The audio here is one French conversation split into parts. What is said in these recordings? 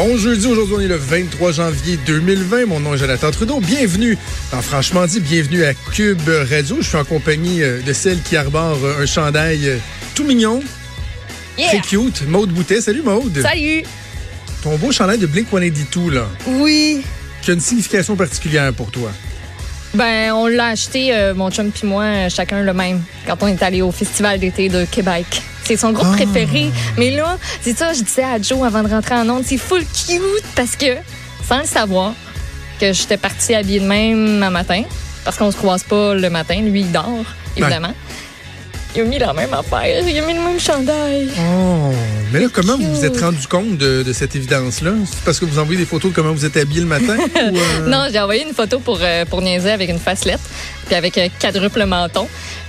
Bon jeudi, aujourd'hui on est le 23 janvier 2020. Mon nom est Jonathan Trudeau. Bienvenue dans Franchement dit, bienvenue à Cube Radio. Je suis en compagnie euh, de celle qui arbore euh, un chandail euh, tout mignon, Yeah. très cute, Maude Boutet. Salut Maude. Salut! Ton beau chandail de Blink-182 là, Oui. qui a une signification particulière pour toi. Ben, on l'a acheté, euh, mon chum puis moi, chacun le même, quand on est allé au Festival d'été de Québec. C'est son groupe Ah. préféré. Mais là, c'est ça, je disais à Joe avant de rentrer en onde, c'est full cute parce que, sans le savoir, que j'étais partie habillée de même un matin, parce qu'on se croise pas le matin, lui il dort, évidemment. Il a mis la même affaire, il a mis le même chandail. Oh, mais là, comment vous vous êtes rendu compte de, de cette évidence-là? C'est parce que vous envoyez des photos de comment vous êtes habillé le matin? ou, euh, Non, j'ai envoyé une photo pour, euh, pour niaiser avec une facelette, puis avec un quadruple menton.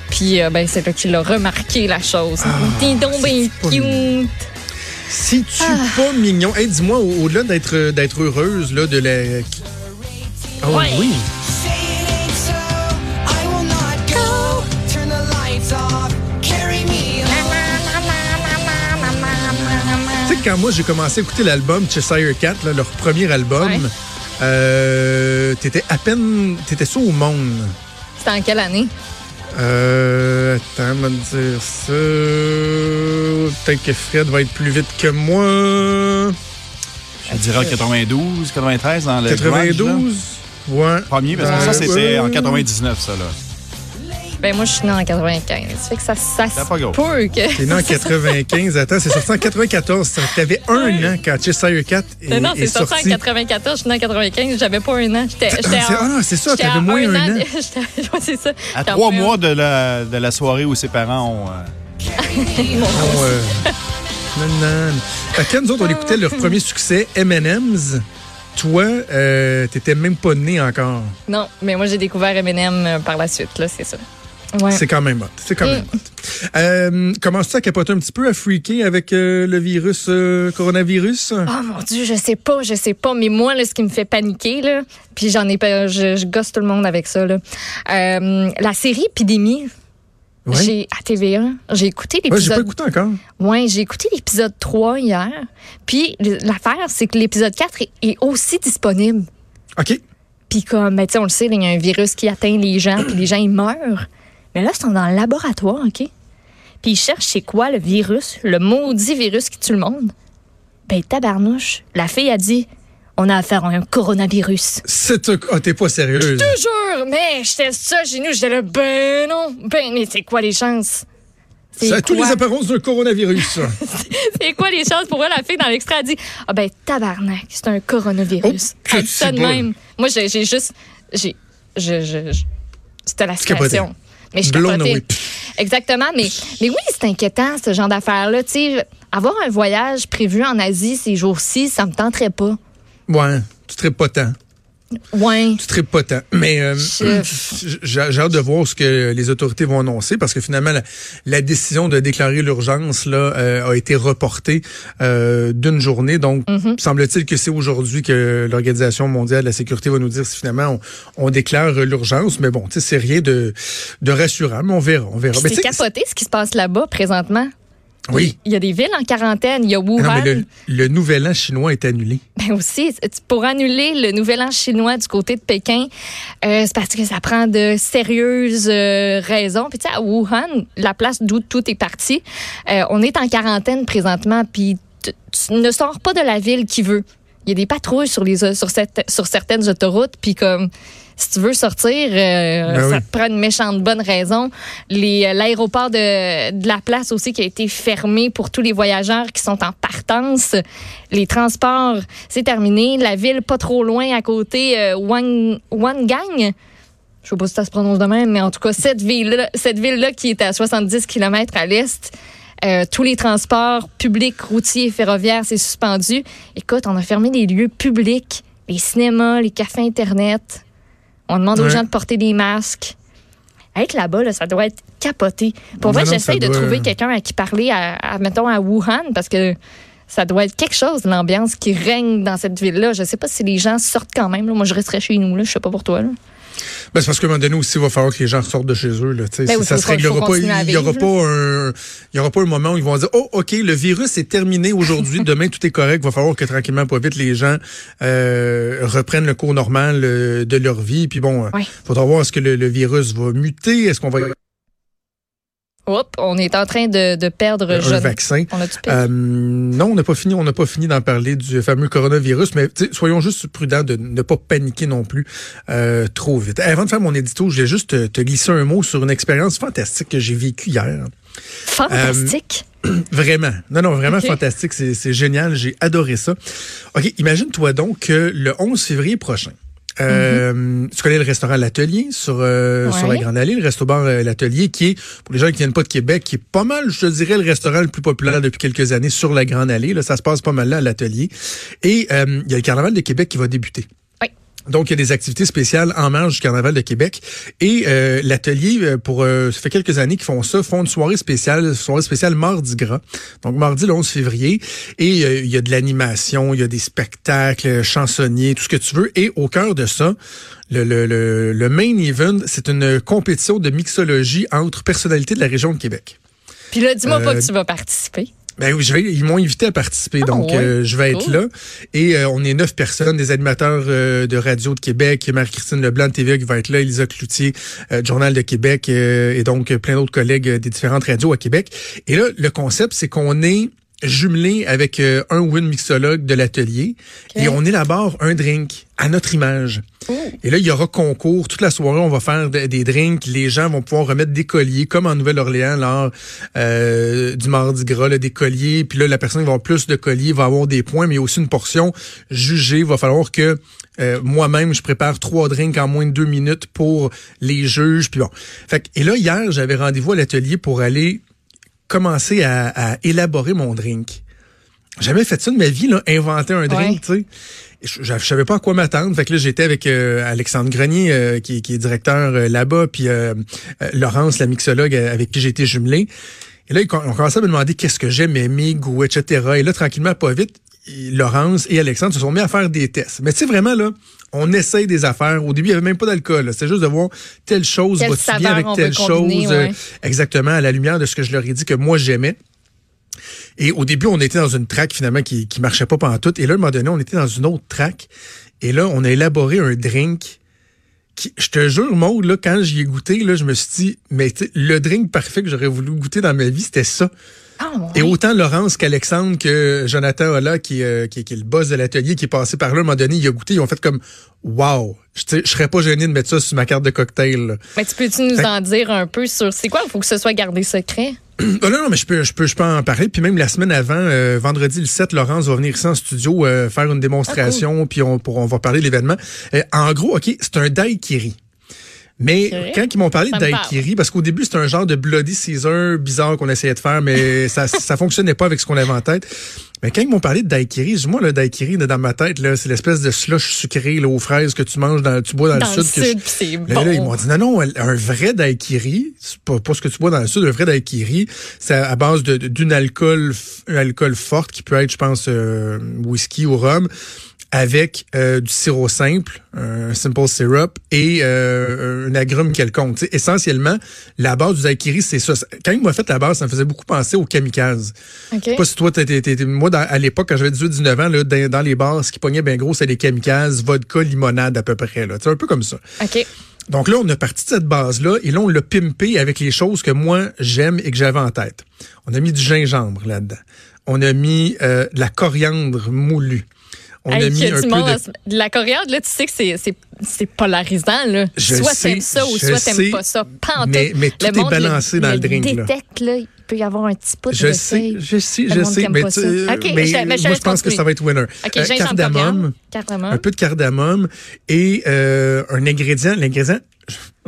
Puis euh, ben, c'est là qu'il a remarqué la chose. T'es donc bien Ah, cute. Si tu Ah. pas mignon, hey, dis-moi, au- au-delà d'être euh, d'être heureuse, là, de la. Oh Ouais. oui. Quand moi j'ai commencé à écouter l'album Cheshire Cat, là, leur premier album, Ouais. euh, t'étais à peine. T'étais ça au monde. C'était en quelle année? Euh. Attends, me dire ça. Peut-être que Fred va être plus vite que moi. Je dirais en 92, 93 dans le grunge, là. 92? Ouais. Premier, parce que Euh, ça, c'était ouais. en 99, ça, là. Ben moi, je suis née en 95. Ça fait que ça, ça se peut que... T'es né en 95. Attends, c'est sorti en 94. Ça- T'avais un an quand Cheshire Cat est, Mais non, est c'est sorti en 94. Je suis née en 95. J'avais pas un an. J'étais Ah, ah, c'est ça, t'avais moins un an. J'étais- ouais, c'est ça. À trois un. mois de la, de la soirée où ses parents ont... euh, On, euh, nan, nan. Fait que quand nous autres, on écoutait leur premier succès, M&M's. Toi, euh, t'étais même pas né encore. Non, mais moi, j'ai découvert Eminem euh, par la suite, là, c'est ça. Ouais. C'est quand même hot. C'est quand même hot. Euh, Commences-tu à capoter un petit peu, à freaker avec euh, le virus, euh, coronavirus? Oh mon Dieu, je sais pas, je sais pas. Mais moi, là, ce qui me fait paniquer, là, puis j'en ai pas, je, je gosse tout le monde avec ça, là. Euh, la série Épidémie, Ouais. j'ai à TVA, j'ai écouté Ouais, j'ai pas l'épisode. écouté encore. Ouais, j'ai écouté l'épisode 3 hier. Puis l'affaire, c'est que l'épisode 4 est, est aussi disponible. OK. Puis comme, ben, tu sais, on le sait, il y a un virus qui atteint les gens, puis les gens, ils meurent. Mais là, ils sont dans le laboratoire, OK? Puis ils cherchent c'est quoi le virus, le maudit virus qui tue le monde. Ben, tabarnouche, la fille a dit, on a affaire à un coronavirus. C'est un- Ah, t'es pas sérieuse. Je te jure, mais j'étais ça chez nous, j'étais là, ben non, ben, mais c'est quoi les chances? Ça a tous les apparences d'un coronavirus. C'est quoi les chances pour vrai? La fille dans l'extrait a dit Ah ben tabarnak, c'est un coronavirus. Oh, Elle dit ça de c'est bon. même. Moi, j'ai juste. J'ai. Je, je, je- C'était la capotais. Mais je Blown capotais. away. Exactement. Mais, mais oui, c'est inquiétant, ce genre d'affaires-là. Tu sais, avoir un voyage prévu en Asie ces jours-ci, ça me tenterait pas. Ouais, tu tripes pas tant. Ouais. Tu tripes pas tant. Mais euh, j'ai hâte de voir ce que les autorités vont annoncer parce que finalement, la, la décision de déclarer l'urgence là euh, a été reportée euh, d'une journée. Donc, Mm-hmm. semble-t-il que c'est aujourd'hui que l'Organisation mondiale de la sécurité va nous dire si finalement on, on déclare l'urgence. Mais bon, tu sais, c'est rien de, de rassurant. Mais on verra, on verra. C'est capoté ce qui se passe là-bas présentement. Oui. Il y a des villes en quarantaine. Il y a Ah Non, Wuhan. mais le, le nouvel an chinois est annulé. Ben aussi, c'est- pour annuler le nouvel an chinois du côté de Pékin, euh, c'est parce que ça prend de sérieuses euh, raisons. Puis tu sais, à Wuhan, la place d'où tout est parti, euh, on est en quarantaine présentement, puis tu tu ne sors pas de la ville qui veut. Il y a des patrouilles sur les sur, cette, sur certaines autoroutes, puis comme si tu veux sortir, euh, Ben ça oui. te prend une méchante bonne raison. Euh, L'aéroport de, de la place aussi qui a été fermé pour tous les voyageurs qui sont en partance. Les transports, c'est terminé. La ville pas trop loin à côté, euh, Wang, Wangang. Je sais pas si ça se prononce de même, mais en tout cas, cette ville-là, cette ville-là qui est à 70 km à l'est, euh, tous les transports publics, routiers et ferroviaires, c'est suspendu. Écoute, on a fermé les lieux publics, les cinémas, les cafés Internet. On demande aux gens de porter des masques. Être là-bas, là, ça doit être capoté. Pour ça j'essaye de doit- trouver quelqu'un à qui parler, à, à, mettons, à Wuhan, parce que ça doit être quelque chose, l'ambiance qui règne dans cette ville-là. Je sais pas si les gens sortent quand même. là. Moi, je resterais chez nous. Là. Je sais pas pour toi. Là. Ben, c'est parce qu'à un moment donné aussi, il va falloir que les gens sortent de chez eux. Là, tu sais. Ben oui, ça se réglera pas. Il y aura pas un, il y aura pas un moment où ils vont dire, oh, ok, le virus est terminé aujourd'hui, demain tout est correct. Il va falloir que tranquillement, pas vite, les gens euh, reprennent le cours normal euh, de leur vie. Puis bon, il Ouais. faudra voir est-ce que le, le virus va muter, est-ce qu'on va Oups, on est en train de, de perdre un vaccin. On perdu? Euh, non, on n'a pas fini. On n'a pas fini d'en parler du fameux coronavirus, mais soyons juste prudents de ne pas paniquer non plus euh, trop vite. Avant de faire mon édito, je vais juste te, te glisser un mot sur une expérience fantastique que j'ai vécue hier. Fantastique? Vraiment. Non, non, vraiment fantastique. C'est c'est génial. J'ai adoré ça. OK, imagine-toi donc que le 11 février prochain, euh, tu connais le restaurant L'Atelier sur, euh, Mhm. Ouais. sur la Grande Allée, le resto-bar euh, L'Atelier, qui est, pour les gens qui viennent pas de Québec, qui est pas mal, je te dirais, le restaurant le plus populaire depuis quelques années sur la Grande Allée. Là, ça se passe pas mal là à L'Atelier. Et euh, il y a le Carnaval de Québec qui va débuter. Donc, il y a des activités spéciales en marge du Carnaval de Québec. Et euh, l'atelier, euh, pour euh, ça fait quelques années qu'ils font ça, font une soirée spéciale, une soirée spéciale Mardi Gras. Donc, mardi le 11 février. Et euh, il y a de l'animation, il y a des spectacles, euh, chansonniers, tout ce que tu veux. Et au cœur de ça, le, le, le, le main event, c'est une compétition de mixologie entre personnalités de la région de Québec. Puis là, dis-moi pas euh, que tu vas participer. Ben oui, je vais, ils m'ont invité à participer, Ah, donc ouais. euh, je vais être Cool. là. Et euh, on est neuf personnes, des animateurs euh, de radio de Québec, Marie-Christine Leblanc de TVA qui va être là, Elisa Cloutier, euh, Journal de Québec, euh, et donc plein d'autres collègues des différentes radios à Québec. Et là, le concept, c'est qu'on est jumelé avec euh, un ou une mixologue de l'atelier et on élabore un drink à notre image. Et là, il y aura concours. Toute la soirée, on va faire de- des drinks. Les gens vont pouvoir remettre des colliers, comme en Nouvelle-Orléans, lors euh, du Mardi Gras, là, des colliers. Puis là, la personne qui va avoir plus de colliers va avoir des points, mais aussi une portion jugée. Il va falloir que euh, moi-même, je prépare trois drinks en moins de deux minutes pour les juges. Puis bon. Fait que- et là, hier, j'avais rendez-vous à l'atelier pour aller commencer à, à élaborer mon drink. Jamais fait ça de ma vie, là, inventer un drink, Ouais. tu sais. Je, je, je savais pas à quoi m'attendre. Fait que là, j'étais avec euh, Alexandre Grenier, euh, qui, qui est directeur euh, là-bas, puis Laurence, la mixologue avec qui j'ai été jumelé. Et là, on commençait à me demander qu'est-ce que j'aime, mes goûts, etc. Et là, tranquillement, pas vite, Laurence et Alexandre se sont mis à faire des tests. Mais tu sais, vraiment, là, on essaye des affaires. Au début, il n'y avait même pas d'alcool. C'était juste de voir telle chose va-tu bien avec telle combiner, chose. euh, exactement, à la lumière de ce que je leur ai dit que moi, j'aimais. Et au début, on était dans une track finalement qui, qui marchait pas pendant tout. Et là, à un moment donné, on était dans une autre track. Et là, on a élaboré un drink. Qui, je te jure, Maud, là, quand j'y ai goûté, là, je me suis dit, mais le drink parfait que j'aurais voulu goûter dans ma vie, c'était ça. Ah, Et autant Laurence qu'Alexandre que Jonathan Ola, qui, euh, qui, qui est le boss de l'atelier, qui est passé par là, à un moment donné, il a goûté, ils ont fait comme, wow, je je serais pas gêné de mettre ça sur ma carte de cocktail. là. Mais tu peux-tu nous Fait- en dire un peu sur c'est quoi? Il faut que ce soit gardé secret? Ah non, non, mais je peux, je peux, je peux en parler. Puis même la semaine avant, euh, vendredi le 7, Laurence va venir ici en studio euh, faire une démonstration, puis on, pour, on va parler de l'événement. Euh, en gros, OK, c'est un daiquiri. Mais quand ils m'ont parlé de daiquiri, parce qu'au début, c'était un genre de Bloody Caesar bizarre qu'on essayait de faire, mais ça ça fonctionnait pas avec ce qu'on avait en tête. Mais quand ils m'ont parlé de daiquiri, moi, le daiquiri, dans ma tête, là, c'est l'espèce de slush sucré là, aux fraises que tu manges, dans, tu bois dans, Dans le le sud. je- sud, Là, là, ils m'ont dit non, non, un vrai daiquiri, c'est pas, pas ce que tu bois dans le sud, un vrai daiquiri, c'est à base d'une alcool, alcool forte qui peut être, je pense, euh, whisky ou rhum, avec euh, du sirop simple, un simple syrup et euh, un agrume quelconque. Essentiellement, la base du daiquiri, c'est ça. Quand il m'a fait la base, ça me faisait beaucoup penser au kamikaze. OK. Je sais pas si toi, t'es- moi, dans- à l'époque, quand j'avais 18-19 ans, là, dans, dans les bars, ce qui pognait bien gros, c'était des kamikazes, vodka, limonade à peu près. Là. C'est un peu comme ça. OK. Donc là, on a parti de cette base-là et là, on l'a pimpé avec les choses que moi, j'aime et que j'avais en tête. On a mis du gingembre là-dedans. On a mis euh, de la coriandre moulue. On Hey, a mis un peu de... de la coriandre, là, tu sais que c'est- c'est c'est polarisant. Là. Je soit sais, t'aimes ça ou je soit t'aimes sais, pas ça. Mais- tout. mais tout est monde balancé dans le drink, là. détecte, là. Il peut y avoir un petit Je de sais, seuil. je sais, Le je sais, mais, tu- ça. OK, mais mais je- je moi, je pense que ça va être winner. OK, Euh, cardamome, cardamome. un peu de cardamome et euh, un ingrédient, l'ingrédient,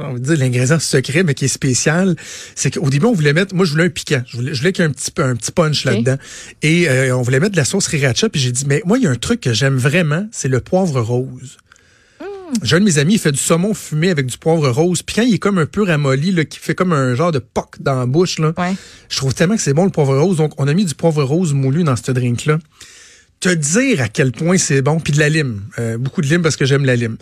on va dire l'ingrédient secret, mais qui est spécial, c'est qu'au début, on voulait mettre, moi, je voulais un piquant. Je voulais, je voulais qu'il y ait un petit, peu- un petit punch là-dedans. Et euh, on voulait mettre de la sauce sriracha, puis j'ai dit, mais moi, il y a un truc que j'aime vraiment, c'est le poivre rose. J'ai un de mes amis, il fait du saumon fumé avec du poivre rose. Puis quand il est comme un peu ramolli, là, qui fait comme un genre de poc dans la bouche, là, Ouais. je trouve tellement que c'est bon le poivre rose. Donc, on a mis du poivre rose moulu dans ce drink-là. Te dire à quel point c'est bon, puis de la lime. Euh, beaucoup de lime parce que j'aime la lime.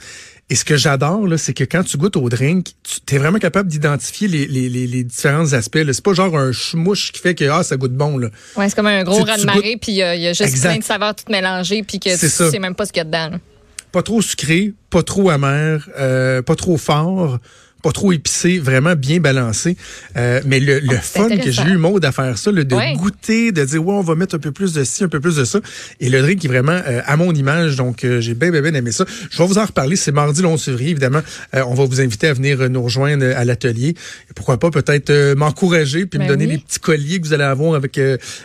Et ce que j'adore, là, c'est que quand tu goûtes au drink, tu es vraiment capable d'identifier les, les, les, les différents aspects. là. C'est pas genre un chmouche qui fait que ah, ça goûte bon. Là. Ouais, c'est comme un gros Tu- tu raz-de-marée, puis euh, il y a juste Exact. plein de saveurs toutes mélangées, puis que C'est tu ça. sais même pas ce qu'il y a dedans. là. Pas trop sucré, pas trop amer, euh, pas trop fort, pas trop épicé, vraiment bien balancé. Euh, mais le, le Ah, fun que j'ai eu, Maud, à faire ça, là, de Ouais. goûter, de dire, ouais, on va mettre un peu plus de ci, un peu plus de ça. Et le drink est vraiment euh, à mon image, donc euh, j'ai bien, bien, bien aimé ça. Je vais vous en reparler, c'est mardi le 11 février, évidemment. Euh, on va vous inviter à venir euh, nous rejoindre euh, à l'atelier. Pourquoi pas peut-être euh, m'encourager puis me Ben donner oui. les petits colliers que vous allez avoir avec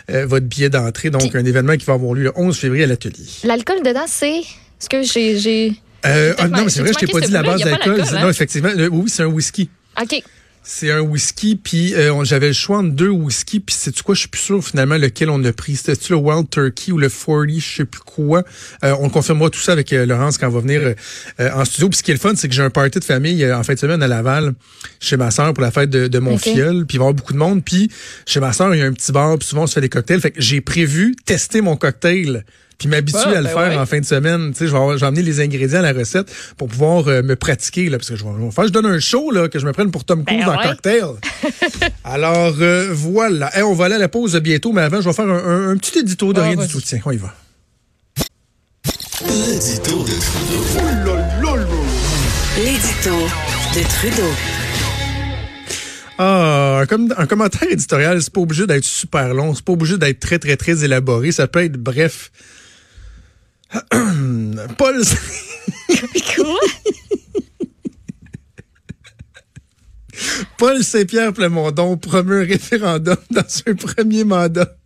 votre billet d'entrée. Donc, Puis- un événement qui va avoir lieu le 11 février à l'atelier. L'alcool dedans, c'est. Est-ce que j'ai. Euh, ah, non, mais c'est vrai, je t'ai pas dit la base d'alcool. C'est- hein? Non, effectivement, euh, oui, c'est un whisky. OK. C'est un whisky, puis euh, j'avais le choix entre deux whisky, puis c'est quoi, je suis plus sûr finalement lequel on a pris. C'était-tu le Wild Turkey ou le 40, je sais plus quoi? Euh, on confirmera tout ça avec euh, Laurence quand on va venir euh, euh, en studio. Puis ce qui est le fun, c'est que j'ai un party de famille euh, en fin de semaine à Laval chez ma soeur pour la fête de, de mon Ok. filleul, puis il va y avoir beaucoup de monde. Puis chez ma soeur, il y a un petit bar, puis souvent on se fait des cocktails. Fait que j'ai prévu tester mon cocktail puis m'habituer Ah, à le ben faire ouais. en fin de semaine. Tu sais, je vais, avoir- je vais amener les ingrédients à la recette pour pouvoir euh, me pratiquer là, parce que je vais, je vais faire, je donne un show là que je me prenne pour Tom Cruise Ben dans ouais. cocktail. Alors euh, voilà. Hey, on va aller à la pause bientôt, mais avant, je vais faire un, un- un petit édito de Ah, rien du tout. Tiens, on y va. L'édito de Trudeau. L'édito de Trudeau. Ah, un, com- un commentaire éditorial, c'est pas obligé d'être super long, c'est pas obligé d'être très, très, très élaboré. Ça peut être bref. Paul. Paul Saint-Pierre Plamondon promeut un référendum dans son premier mandat.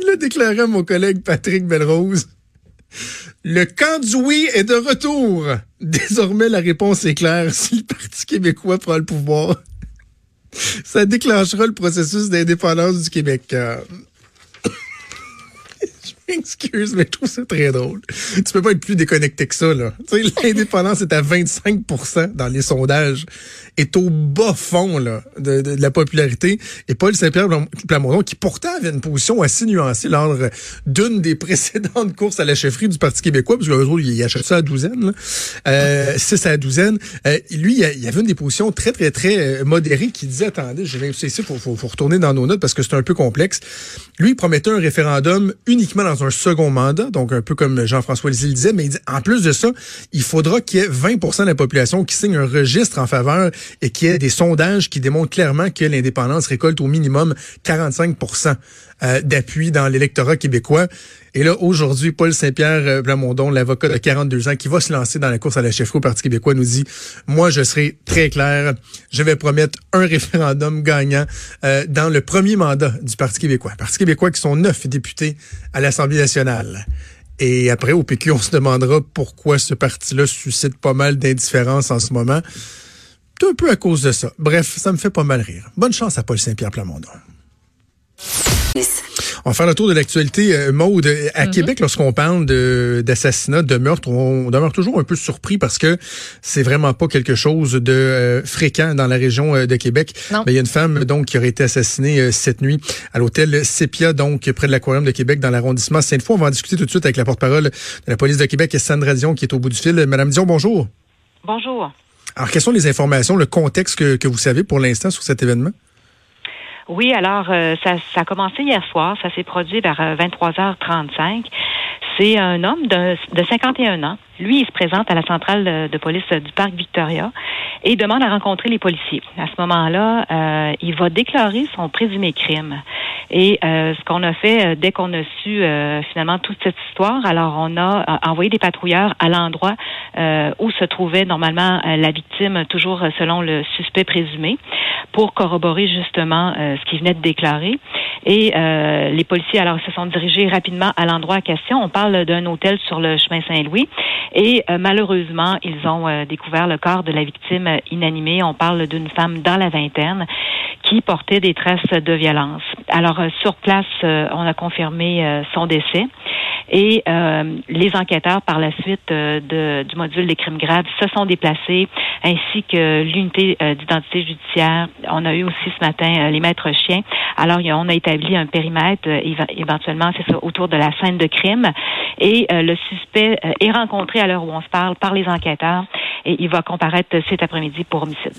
Il a déclaré mon collègue Patrick Belrose. Le camp du oui est de retour. Désormais, la réponse est claire. Si le Parti québécois prend le pouvoir, ça déclenchera le processus d'indépendance du Québec. Je m'excuse, mais je trouve ça très drôle. Tu peux pas être plus déconnecté que ça, là. Tu sais, l'indépendance est à 25% dans les sondages, est au bas fond, là, de, de- de la popularité. Et Paul Saint-Pierre Plam- Plamondon, qui pourtant avait une position assez nuancée lors euh, d'une des précédentes courses à la chefferie du Parti québécois, parce que eux autres, ils achètent ça à douzaine, là. Euh, six à la douzaine. Euh, lui, il avait une des positions très, très, très euh, modérées qui disait, attendez, j'ai même ici, faut, faut, faut retourner dans nos notes parce que c'est un peu complexe. Lui, il promettait un référendum uniquement dans un second mandat, donc un peu comme Jean-François Lisée le disait, mais il dit, en plus de ça, il faudra qu'il y ait 20% de la population qui signe un registre en faveur et qu'il y ait des sondages qui démontrent clairement que l'indépendance récolte au minimum 45 euh, d'appui dans l'électorat québécois. Et là, aujourd'hui, Paul Saint-Pierre euh, Plamondon, l'avocat de 42 ans qui va se lancer dans la course à la chefferie au Parti québécois, nous dit, moi, je serai très clair, je vais promettre un référendum gagnant euh, dans le premier mandat du Parti québécois. Parti québécois qui sont neuf députés à l'Assemblée nationale. Et après, au PQ, on se demandera pourquoi ce parti-là suscite pas mal d'indifférence en ce moment. Un peu à cause de ça. Bref, ça me fait pas mal rire. Bonne chance à Paul Saint-Pierre Plamondon. On va faire le tour de l'actualité. Euh, Maude, à Québec, lorsqu'on parle de- d'assassinat, de, meurtre, on demeure toujours un peu surpris parce que c'est vraiment pas quelque chose de euh, fréquent dans la région euh, de Québec. Non. Mais il y a une femme donc qui aurait été assassinée euh, cette nuit à l'hôtel Sepia, donc près de l'aquarium de Québec, dans l'arrondissement Sainte-Foy. On va en discuter tout de suite avec la porte-parole de la police de Québec, Sandra Dion, qui est au bout du fil. Madame Dion, bonjour. Bonjour. Alors, quelles sont les informations, le contexte que, que vous savez pour l'instant sur cet événement? Oui, alors euh, ça, ça a commencé hier soir, ça s'est produit vers euh, 23h35. C'est un homme de, de 51 ans. Lui, il se présente à la centrale de, police du parc Victoria et demande à rencontrer les policiers. À ce moment-là, euh, il va déclarer son présumé crime. Et euh, ce qu'on a fait euh, dès qu'on a su euh, finalement toute cette histoire, alors on a euh, envoyé des patrouilleurs à l'endroit euh, où se trouvait normalement la victime, toujours selon le suspect présumé, pour corroborer justement ce qu'il venait de déclarer. Et les policiers alors se sont dirigés rapidement à l'endroit en question. On parle d'un hôtel sur le chemin Saint-Louis. Et euh, malheureusement, ils ont euh, découvert le corps de la victime euh, inanimée. On parle d'une femme dans la vingtaine qui portait des traces de violence. Alors sur place, on a confirmé son décès. Et euh, les enquêteurs, par la suite euh, de- du module des crimes graves, se sont déplacés, ainsi que l'unité euh, d'identité judiciaire. On a eu aussi ce matin euh, les maîtres chiens. Alors, on a établi un périmètre, euh, éventuellement, c'est ça, autour de la scène de crime. Et le suspect est rencontré à l'heure où on se parle par les enquêteurs. et il va comparaître cet après-midi pour homicide.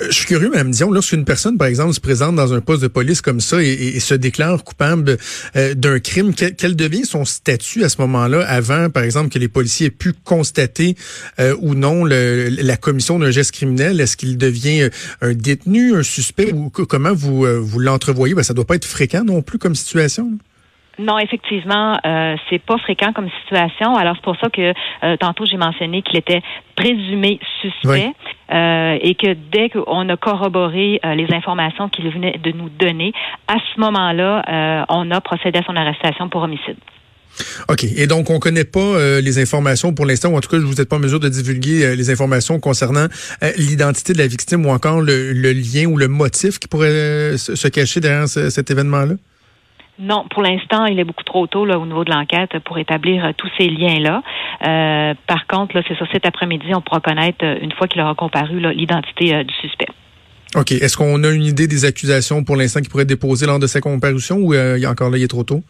Euh, Je suis curieux, Mme Dion, lorsqu'une personne, par exemple, se présente dans un poste de police comme ça et, se déclare coupable euh, d'un crime, quel, devient son statut à ce moment-là, avant, par exemple, que les policiers aient pu constater euh, ou non la commission d'un geste criminel? Est-ce qu'il devient euh, un détenu, un suspect, ou co- comment vous, vous l'entrevoyez? Ben, ça doit pas être fréquent non plus comme situation. Non, effectivement, euh, c'est pas fréquent comme situation. Alors c'est pour ça que euh, tantôt j'ai mentionné qu'il était présumé suspect Oui. euh, et que dès qu'on a corroboré euh, les informations qu'il venait de nous donner, à ce moment-là, on a procédé à son arrestation pour homicide. OK. Et donc, on connaît pas euh, les informations pour l'instant, ou en tout cas, vous n'êtes pas en mesure de divulguer euh, les informations concernant euh, l'identité de la victime ou encore le, le lien ou le motif qui pourrait se, se cacher derrière ce- cet événement-là? Non, pour l'instant, il est beaucoup trop tôt là, au niveau de l'enquête pour établir euh, tous ces liens-là. Euh, par contre, là, c'est ça, cet après-midi, on pourra connaître, euh, une fois qu'il aura comparu, là, l'identité du suspect. OK. Est-ce qu'on a une idée des accusations pour l'instant qui pourraient être déposées lors de sa comparution ou encore là, il est trop tôt?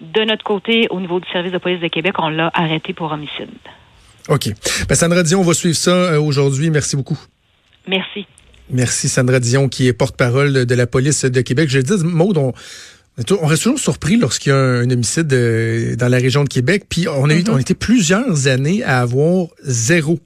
De notre côté, au niveau du service de police de Québec, on l'a arrêté pour homicide. OK. Ben, Sandra Dion, on va suivre ça aujourd'hui. Merci beaucoup. Merci. Merci, Sandra Dion, qui est porte-parole de, de la police de Québec. Je le dis, Maude, on, on reste toujours surpris lorsqu'il y a un, homicide dans la région de Québec. Puis on a eu, on été plusieurs années à avoir zéro.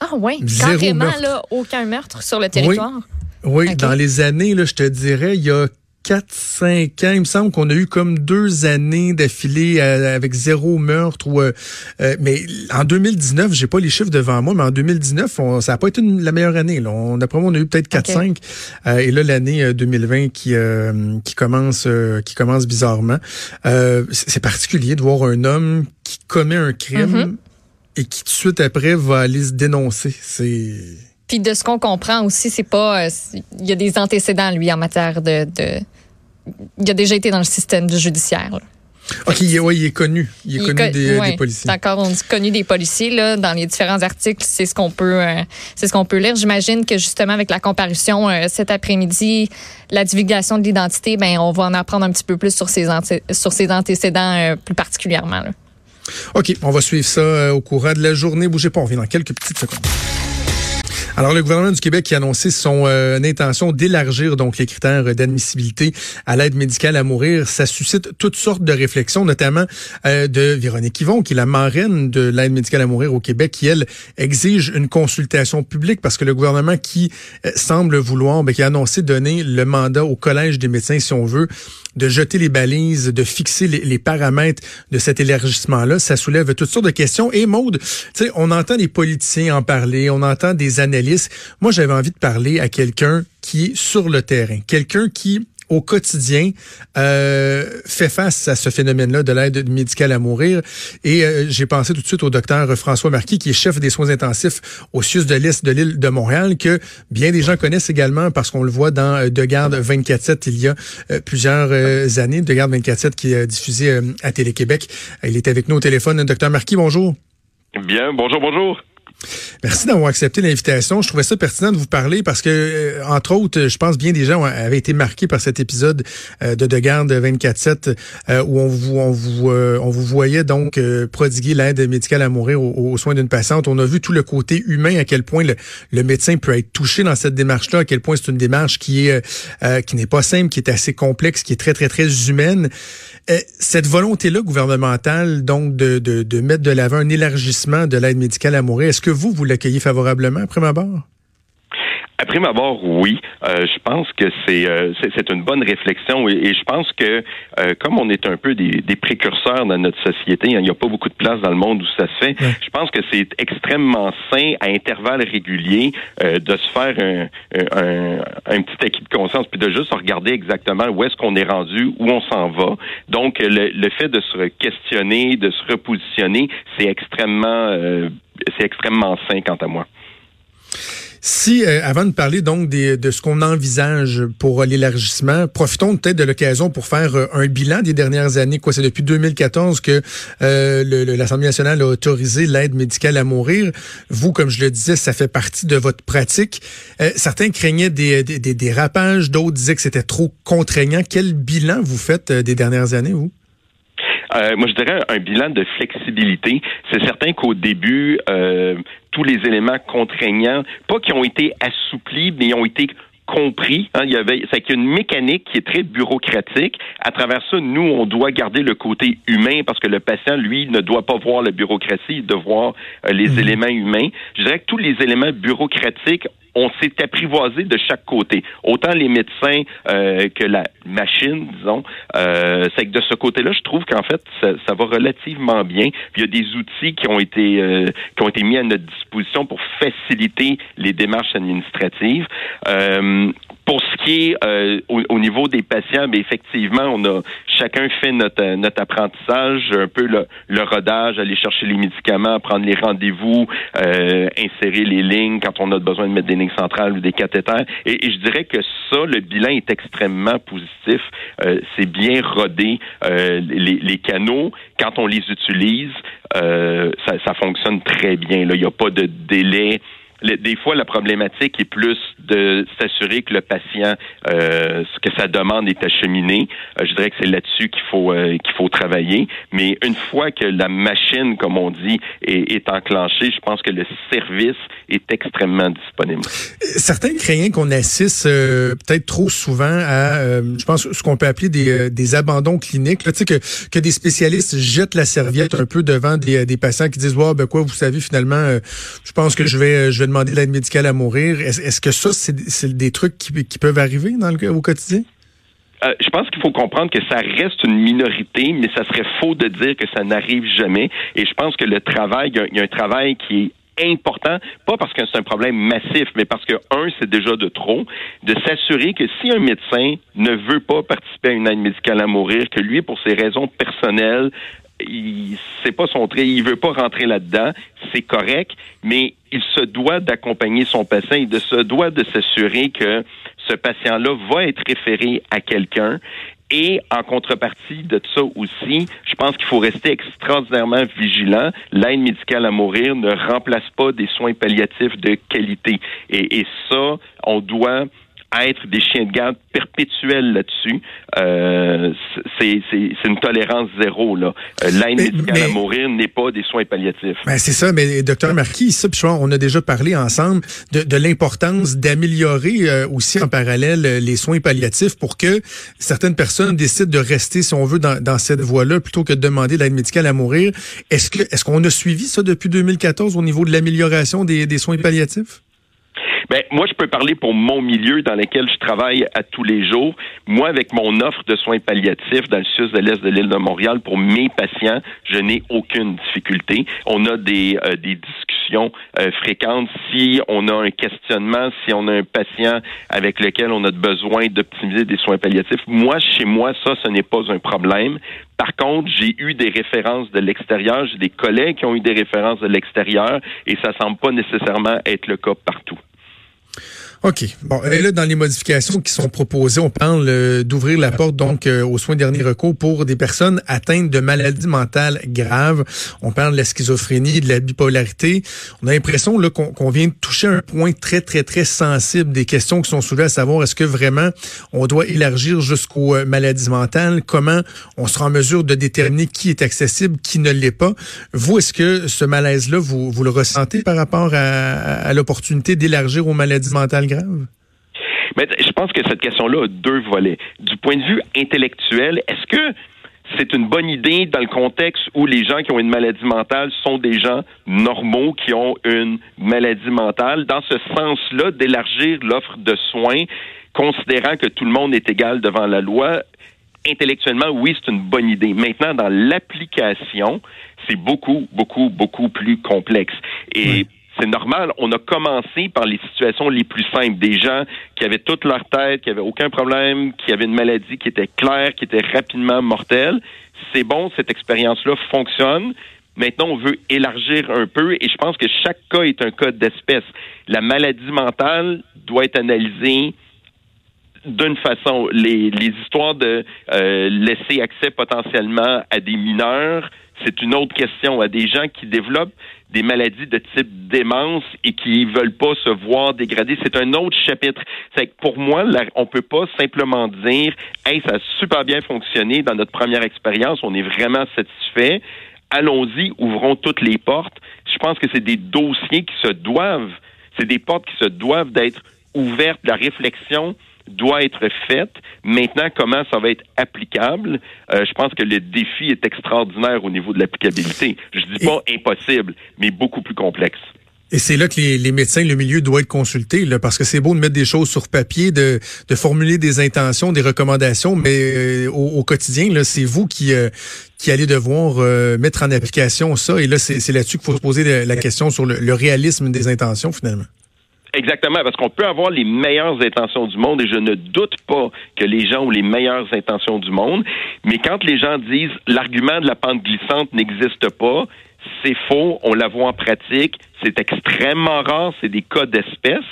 Ah oui, Zéro carrément, meurtre. là, aucun meurtre sur le territoire. Oui, dans les années, là, je te dirais, il y a 4-5 ans, il me semble qu'on a eu comme deux années d'affilée euh, avec zéro meurtre. Ou, euh, euh, mais en 2019, j'ai pas les chiffres devant moi, mais en 2019, on, ça n'a pas été une- la meilleure année. Là. On, d'après moi, on a eu peut-être 4-5. Euh, et là, l'année euh, 2020 qui, euh, qui, commence, euh, qui commence bizarrement. Euh, c'est particulier de voir un homme qui commet un crime Mhm. et qui tout de suite après va aller se dénoncer. C'est... Puis de ce qu'on comprend aussi, c'est pas. euh, Il y a des antécédents, lui, en matière de. de- il a déjà été dans le système du judiciaire. là. OK, il est, ouais, il est connu. Il est Il connu co- des, ouais, des policiers. D'accord, on dit connu des policiers là dans les différents articles, c'est ce qu'on peut euh, c'est ce qu'on peut lire. J'imagine que justement avec la comparution euh, cet après-midi, la divulgation de l'identité, ben on va en apprendre un petit peu plus sur ses anté- sur ses antécédents euh, plus particulièrement. là. OK, on va suivre ça au courant de la journée. Bougez pas, on revient dans quelques petites secondes. Alors, le gouvernement du Québec qui a annoncé son euh, intention d'élargir donc les critères d'admissibilité à l'aide médicale à mourir, ça suscite toutes sortes de réflexions, notamment euh, de Véronique Yvon, qui est la marraine de l'aide médicale à mourir au Québec, qui elle exige une consultation publique parce que le gouvernement qui euh, semble vouloir, ben, qui a annoncé donner le mandat au collège des médecins, si on veut, de jeter les balises, de fixer les, les paramètres de cet élargissement-là, ça soulève toutes sortes de questions. Et Maude, on entend des politiciens en parler, on entend des analystes. Moi, j'avais envie de parler à quelqu'un qui est sur le terrain, quelqu'un qui au quotidien euh, fait face à ce phénomène-là de l'aide médicale à mourir. Et euh, j'ai pensé tout de suite au docteur François Marquis, qui est chef des soins intensifs au CIUS de l'Est de l'île de Montréal, que bien des gens connaissent également parce qu'on le voit dans euh, De Garde 24-7 il y a plusieurs années. De Garde 24-7 qui est diffusé à Télé-Québec. Il est avec nous au téléphone. Docteur Marquis, bonjour. Bien, bonjour, bonjour. Merci d'avoir accepté l'invitation. Je trouvais ça pertinent de vous parler parce que, euh, entre autres, je pense bien des gens avaient été marqués par cet épisode euh, de De Garde 24-7 euh, où on vous, on vous, euh, on vous voyait donc prodiguer l'aide médicale à mourir aux, aux soins d'une patiente. On a vu tout le côté humain, à quel point le, le médecin peut être touché dans cette démarche-là, à quel point c'est une démarche qui est qui n'est pas simple, qui est assez complexe, qui est très, très, très humaine. Euh, cette volonté-là gouvernementale, donc, de, mettre de l'avant un élargissement de l'aide médicale à mourir, est-ce que vous, vous l'accueillez favorablement, après ma barre? Après ma abord, oui. Euh, je pense que c'est euh, c'est une bonne réflexion et, et je pense que euh, comme on est un peu des, des précurseurs dans notre société, hein, il n'y a pas beaucoup de place dans le monde où ça se fait. Ouais. Je pense que c'est extrêmement sain à intervalles réguliers euh, de se faire un, un, un petit acquis de conscience puis de juste regarder exactement où est-ce qu'on est rendu, où on s'en va. Donc le, le fait de se questionner, de se repositionner, c'est extrêmement euh, c'est extrêmement sain quant à moi. Si, euh, avant de parler donc des- de ce qu'on envisage pour euh, l'élargissement, profitons peut-être de l'occasion pour faire euh, un bilan des dernières années. Quoi, c'est depuis 2014 que euh, l'Assemblée nationale a autorisé l'aide médicale à mourir. Vous, comme je le disais, ça fait partie de votre pratique. Certains craignaient des, des, des dérapages, d'autres disaient que c'était trop contraignant. Quel bilan vous faites des dernières années, vous? Euh, moi, je dirais un bilan de flexibilité. C'est certain qu'au début, euh, tous les éléments contraignants, pas qui ont été assouplis, mais ont été compris. Hein, il y avait, c'est qu'il y a une mécanique qui est très bureaucratique. À travers ça, nous, on doit garder le côté humain parce que le patient, lui, ne doit pas voir la bureaucratie, il doit voir euh, les éléments humains. Je dirais que tous les éléments bureaucratiques on s'est apprivoisé de chaque côté. Autant les médecins euh, que la machine, disons. Euh, c'est que de ce côté-là, je trouve qu'en fait, ça, ça, va relativement bien. Puis il y a des outils qui ont été euh, qui ont été mis à notre disposition pour faciliter les démarches administratives. Euh, pour ce qui est euh, au, au, niveau des patients, mais effectivement, on a chacun fait notre, notre apprentissage, un peu le, le rodage, aller chercher les médicaments, prendre les rendez-vous, euh, insérer les lignes quand on a besoin de mettre des lignes centrales ou des cathéters. Et, et je dirais que ça, le bilan est extrêmement positif. Euh, c'est bien rodé. Euh, les, les, canaux, quand on les utilise, euh, ça, ça fonctionne très bien. Là. Il n'y a pas de délai des fois, la problématique est plus de s'assurer que le patient, euh, ce que sa demande est acheminée. Euh, je dirais que c'est là-dessus qu'il faut euh, qu'il faut travailler. Mais une fois que la machine, comme on dit, est, est enclenchée, je pense que le service est extrêmement disponible. Certains craignent qu'on assiste euh, peut-être trop souvent à, euh, je pense, ce qu'on peut appeler des, des abandons cliniques. Là, que, que des spécialistes jettent la serviette un peu devant des, des patients qui disent, wow, ben quoi, vous savez, finalement, je pense que je vais, je vais demander de l'aide médicale à mourir. Est-ce est -ce que ça, c'est des trucs qui, qui, peuvent arriver au quotidien? Euh, je pense qu'il faut comprendre que ça reste une minorité, mais ça serait faux de dire que ça n'arrive jamais. Et je pense que le travail, il y, y, a un travail qui est important, pas parce que c'est un problème massif, mais parce que, un, c'est déjà de trop, de s'assurer que si un médecin ne veut pas participer à une aide médicale à mourir, que lui, pour ses raisons personnelles, il c'est pas son trait, il veut pas rentrer là-dedans, c'est correct, mais il se doit d'accompagner son patient, il se doit de s'assurer que ce patient-là va être référé à quelqu'un. Et en contrepartie de ça aussi, je pense qu'il faut rester extraordinairement vigilant. L'aide médicale à mourir ne remplace pas des soins palliatifs de qualité. Et, et ça, on doit être des chiens de garde perpétuels là-dessus. Euh, c'est une tolérance zéro. là. Euh, L'aide médicale à mourir n'est pas des soins palliatifs. Ben c'est ça, mais docteur Marquis, ça, on a déjà parlé ensemble de, de l'importance d'améliorer euh, aussi en parallèle euh, les soins palliatifs pour que certaines personnes décident de rester, si on veut, dans, dans cette voie-là plutôt que de demander l'aide médicale à mourir. Est-ce que est-ce qu'on a suivi ça depuis 2014 au niveau de l'amélioration des, des soins palliatifs? Ben, moi, je peux parler pour mon milieu dans lequel je travaille à tous les jours. Moi, avec mon offre de soins palliatifs dans le sud de l'est de l'île de Montréal pour mes patients, je n'ai aucune difficulté. On a des, euh, des discussions euh, fréquentes. Si on a un questionnement, si on a un patient avec lequel on a besoin d'optimiser des soins palliatifs, moi, chez moi, ça, ce n'est pas un problème. Par contre, j'ai eu des références de l'extérieur, j'ai des collègues qui ont eu des références de l'extérieur et ça semble pas nécessairement être le cas partout. OK. Bon, et là, dans les modifications qui sont proposées, on parle euh, d'ouvrir la porte donc euh, aux soins dernier recours pour des personnes atteintes de maladies mentales graves. On parle de la schizophrénie, de la bipolarité. On a l'impression là qu'on qu vient de toucher un point très, très, très sensible des questions qui sont soulevées à savoir est-ce que vraiment on doit élargir jusqu'aux euh, maladies mentales? Comment on sera en mesure de déterminer qui est accessible, qui ne l'est pas? Vous, est-ce que ce malaise-là, vous, vous le ressentez par rapport à, à l'opportunité d'élargir aux maladies mentales grave? Mais je pense que cette question-là a deux volets. Du point de vue intellectuel, est-ce que c'est une bonne idée dans le contexte où les gens qui ont une maladie mentale sont des gens normaux qui ont une maladie mentale? Dans ce sens-là, d'élargir l'offre de soins, considérant que tout le monde est égal devant la loi, intellectuellement, oui, c'est une bonne idée. Maintenant, dans l'application, c'est beaucoup, beaucoup, beaucoup plus complexe. Et oui c'est normal. On a commencé par les situations les plus simples. Des gens qui avaient toute leur tête, qui avaient aucun problème, qui avaient une maladie qui était claire, qui était rapidement mortelle. C'est bon, cette expérience-là fonctionne. Maintenant, on veut élargir un peu et je pense que chaque cas est un cas d'espèce. La maladie mentale doit être analysée d'une façon. Les, histoires de euh, laisser accès potentiellement à des mineurs, c'est une autre question. À des gens qui développent des maladies de type démence et qui veulent pas se voir dégradés, c'est un autre chapitre. C'est que pour moi, la- on peut pas simplement dire, hey, ça a super bien fonctionné dans notre première expérience, on est vraiment satisfait. Allons-y, ouvrons toutes les portes. Je pense que c'est des dossiers qui se doivent, c'est des portes qui se doivent d'être ouvertes. La réflexion doit être faite. Maintenant, comment ça va être applicable? Euh, je pense que le défi est extraordinaire au niveau de l'applicabilité. Je dis pas impossible, mais beaucoup plus complexe. Et c'est là que les, les médecins, le milieu doit être consulté, là, parce que c'est beau de mettre des choses sur papier, de, de formuler des intentions, des recommandations, mais euh, au, au quotidien, là, c'est vous qui, euh, qui allez devoir euh, mettre en application ça. Et là, c'est là-dessus qu'il faut se poser la, la question sur le, le réalisme des intentions, finalement. Exactement, parce qu'on peut avoir les meilleures intentions du monde et je ne doute pas que les gens ont les meilleures intentions du monde, mais quand les gens disent l'argument de la pente glissante n'existe pas, c'est faux, on la voit en pratique, c'est extrêmement rare, c'est des cas d'espèce,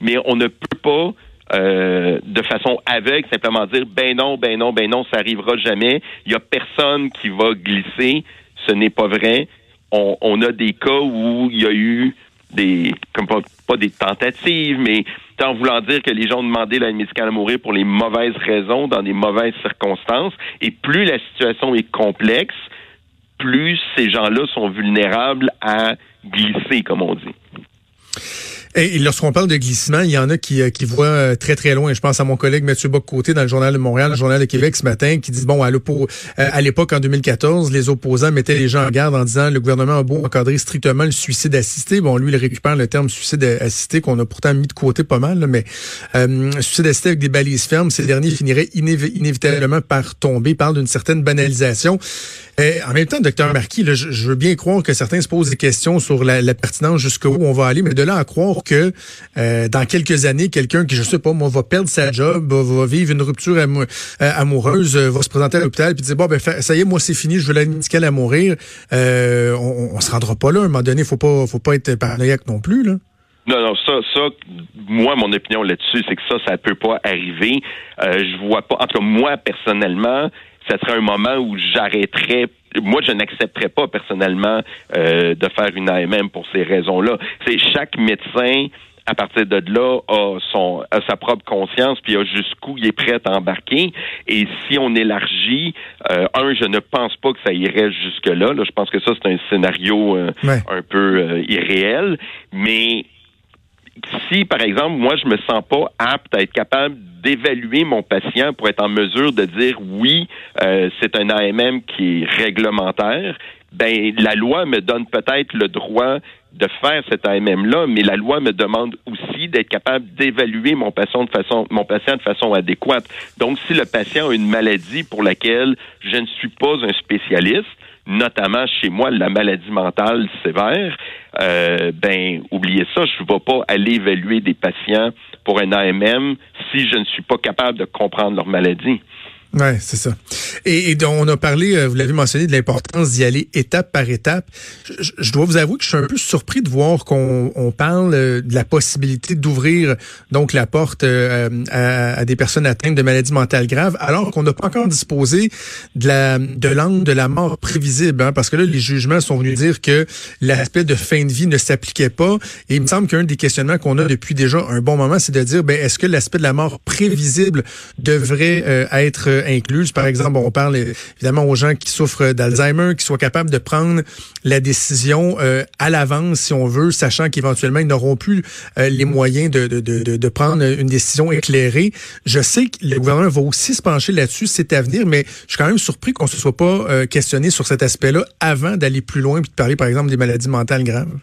mais on ne peut pas euh, de façon aveugle simplement dire ben non, ben non, ben non, ça arrivera jamais. Il y a personne qui va glisser, ce n'est pas vrai. On, on a des cas où il y a eu des comme pas, pas des tentatives, mais en voulant dire que les gens ont demandé l'aide médicale à mourir pour les mauvaises raisons, dans des mauvaises circonstances. Et plus la situation est complexe, plus ces gens-là sont vulnérables à glisser, comme on dit. Et lorsqu'on parle de glissement, il y en a qui, euh, qui voient euh, très très loin. Je pense à mon collègue Mathieu Bock-Côté dans le Journal de Montréal, le Journal de Québec ce matin, qui dit, bon, à euh, l'époque, en 2014, les opposants mettaient les gens en garde en disant le gouvernement a beau encadrer strictement le suicide assisté. Bon, lui, il récupère le terme suicide assisté qu'on a pourtant mis de côté pas mal, là, mais euh, suicide assisté avec des balises fermes, ces derniers finiraient inévi- inévitablement par tomber. Il parle d'une certaine banalisation. Euh, en même temps, docteur Marquis, là, je, je veux bien croire que certains se posent des questions sur la, la pertinence jusqu'où on va aller, mais de là à croire que euh, dans quelques années, quelqu'un qui, je sais pas, moi, va perdre sa job, va, vivre une rupture euh, amoureuse, euh, va se présenter à l'hôpital puis dire bon ben ça y est, moi c'est fini, je veux l'aide médicale à mourir. On, on se rendra pas là. À un moment donné, faut pas, faut pas être paranoïaque non plus là. Non, non, ça, ça, moi, mon opinion là-dessus, c'est que ça, ça peut pas arriver. Euh, je vois pas. En tout cas, moi, personnellement, ça serait un moment où j'arrêterais. Moi, je n'accepterais pas personnellement euh, de faire une AMM pour ces raisons-là. C'est chaque médecin. À partir de là, a, son, a sa propre conscience, puis a jusqu'où il est prêt à embarquer. Et si on élargit, euh, un, je ne pense pas que ça irait jusque-là. Là, je pense que ça, c'est un scénario euh, Ouais. un peu euh, irréel. Mais si, par exemple, moi, je me sens pas apte à être capable d'évaluer mon patient pour être en mesure de dire oui, euh, c'est un AMM qui est réglementaire, ben la loi me donne peut-être le droit de faire cet AMM-là, mais la loi me demande aussi d'être capable d'évaluer mon patient de façon, mon patient de façon adéquate. Donc, si le patient a une maladie pour laquelle je ne suis pas un spécialiste, notamment chez moi la maladie mentale sévère, euh, ben oubliez ça, je ne vais pas aller évaluer des patients pour un AMM si je ne suis pas capable de comprendre leur maladie. Ouais, c'est ça. Et, et on a parlé, euh, vous l'avez mentionné, de l'importance d'y aller étape par étape. Je, je- je dois vous avouer que je suis un peu surpris de voir qu'on on parle euh, de la possibilité d'ouvrir donc la porte euh, à, à des personnes atteintes de maladies mentales graves, alors qu'on n'a pas encore disposé de la de l'angle de la mort prévisible, hein, parce que là, les jugements sont venus dire que l'aspect de fin de vie ne s'appliquait pas. Et il me semble qu'un des questionnements qu'on a depuis déjà un bon moment, c'est de dire, ben, est-ce que l'aspect de la mort prévisible devrait euh, être euh, incluse. Par exemple, on parle évidemment aux gens qui souffrent d'Alzheimer, qui soient capables de prendre la décision euh, à l'avance, si on veut, sachant qu'éventuellement, ils n'auront plus euh, les moyens de, de, de, de prendre une décision éclairée. Je sais que le gouvernement va aussi se pencher là-dessus, c'est à venir, mais je suis quand même surpris qu'on ne se soit pas euh, questionné sur cet aspect-là avant d'aller plus loin et de parler, par exemple, des maladies mentales graves.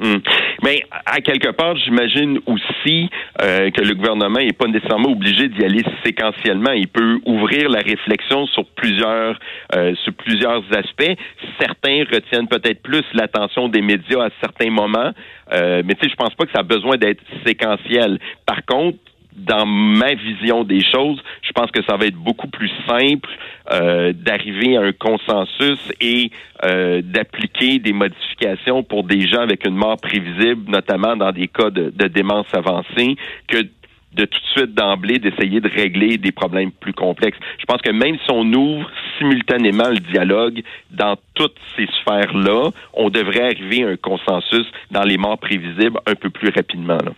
Hum. Mais à quelque part, j'imagine aussi euh, que le gouvernement n'est pas nécessairement obligé d'y aller séquentiellement. Il peut ouvrir la réflexion sur plusieurs euh, sur plusieurs aspects. Certains retiennent peut-être plus l'attention des médias à certains moments, euh, mais tu sais, je pense pas que ça a besoin d'être séquentiel. Par contre, dans ma vision des choses, je pense que ça va être beaucoup plus simple euh, d'arriver à un consensus et euh, d'appliquer des modifications pour des gens avec une mort prévisible, notamment dans des cas de, démence avancée, que de tout de suite d'emblée d'essayer de régler des problèmes plus complexes. Je pense que même si on ouvre simultanément le dialogue dans toutes ces sphères-là, on devrait arriver à un consensus dans les morts prévisibles un peu plus rapidement. Là.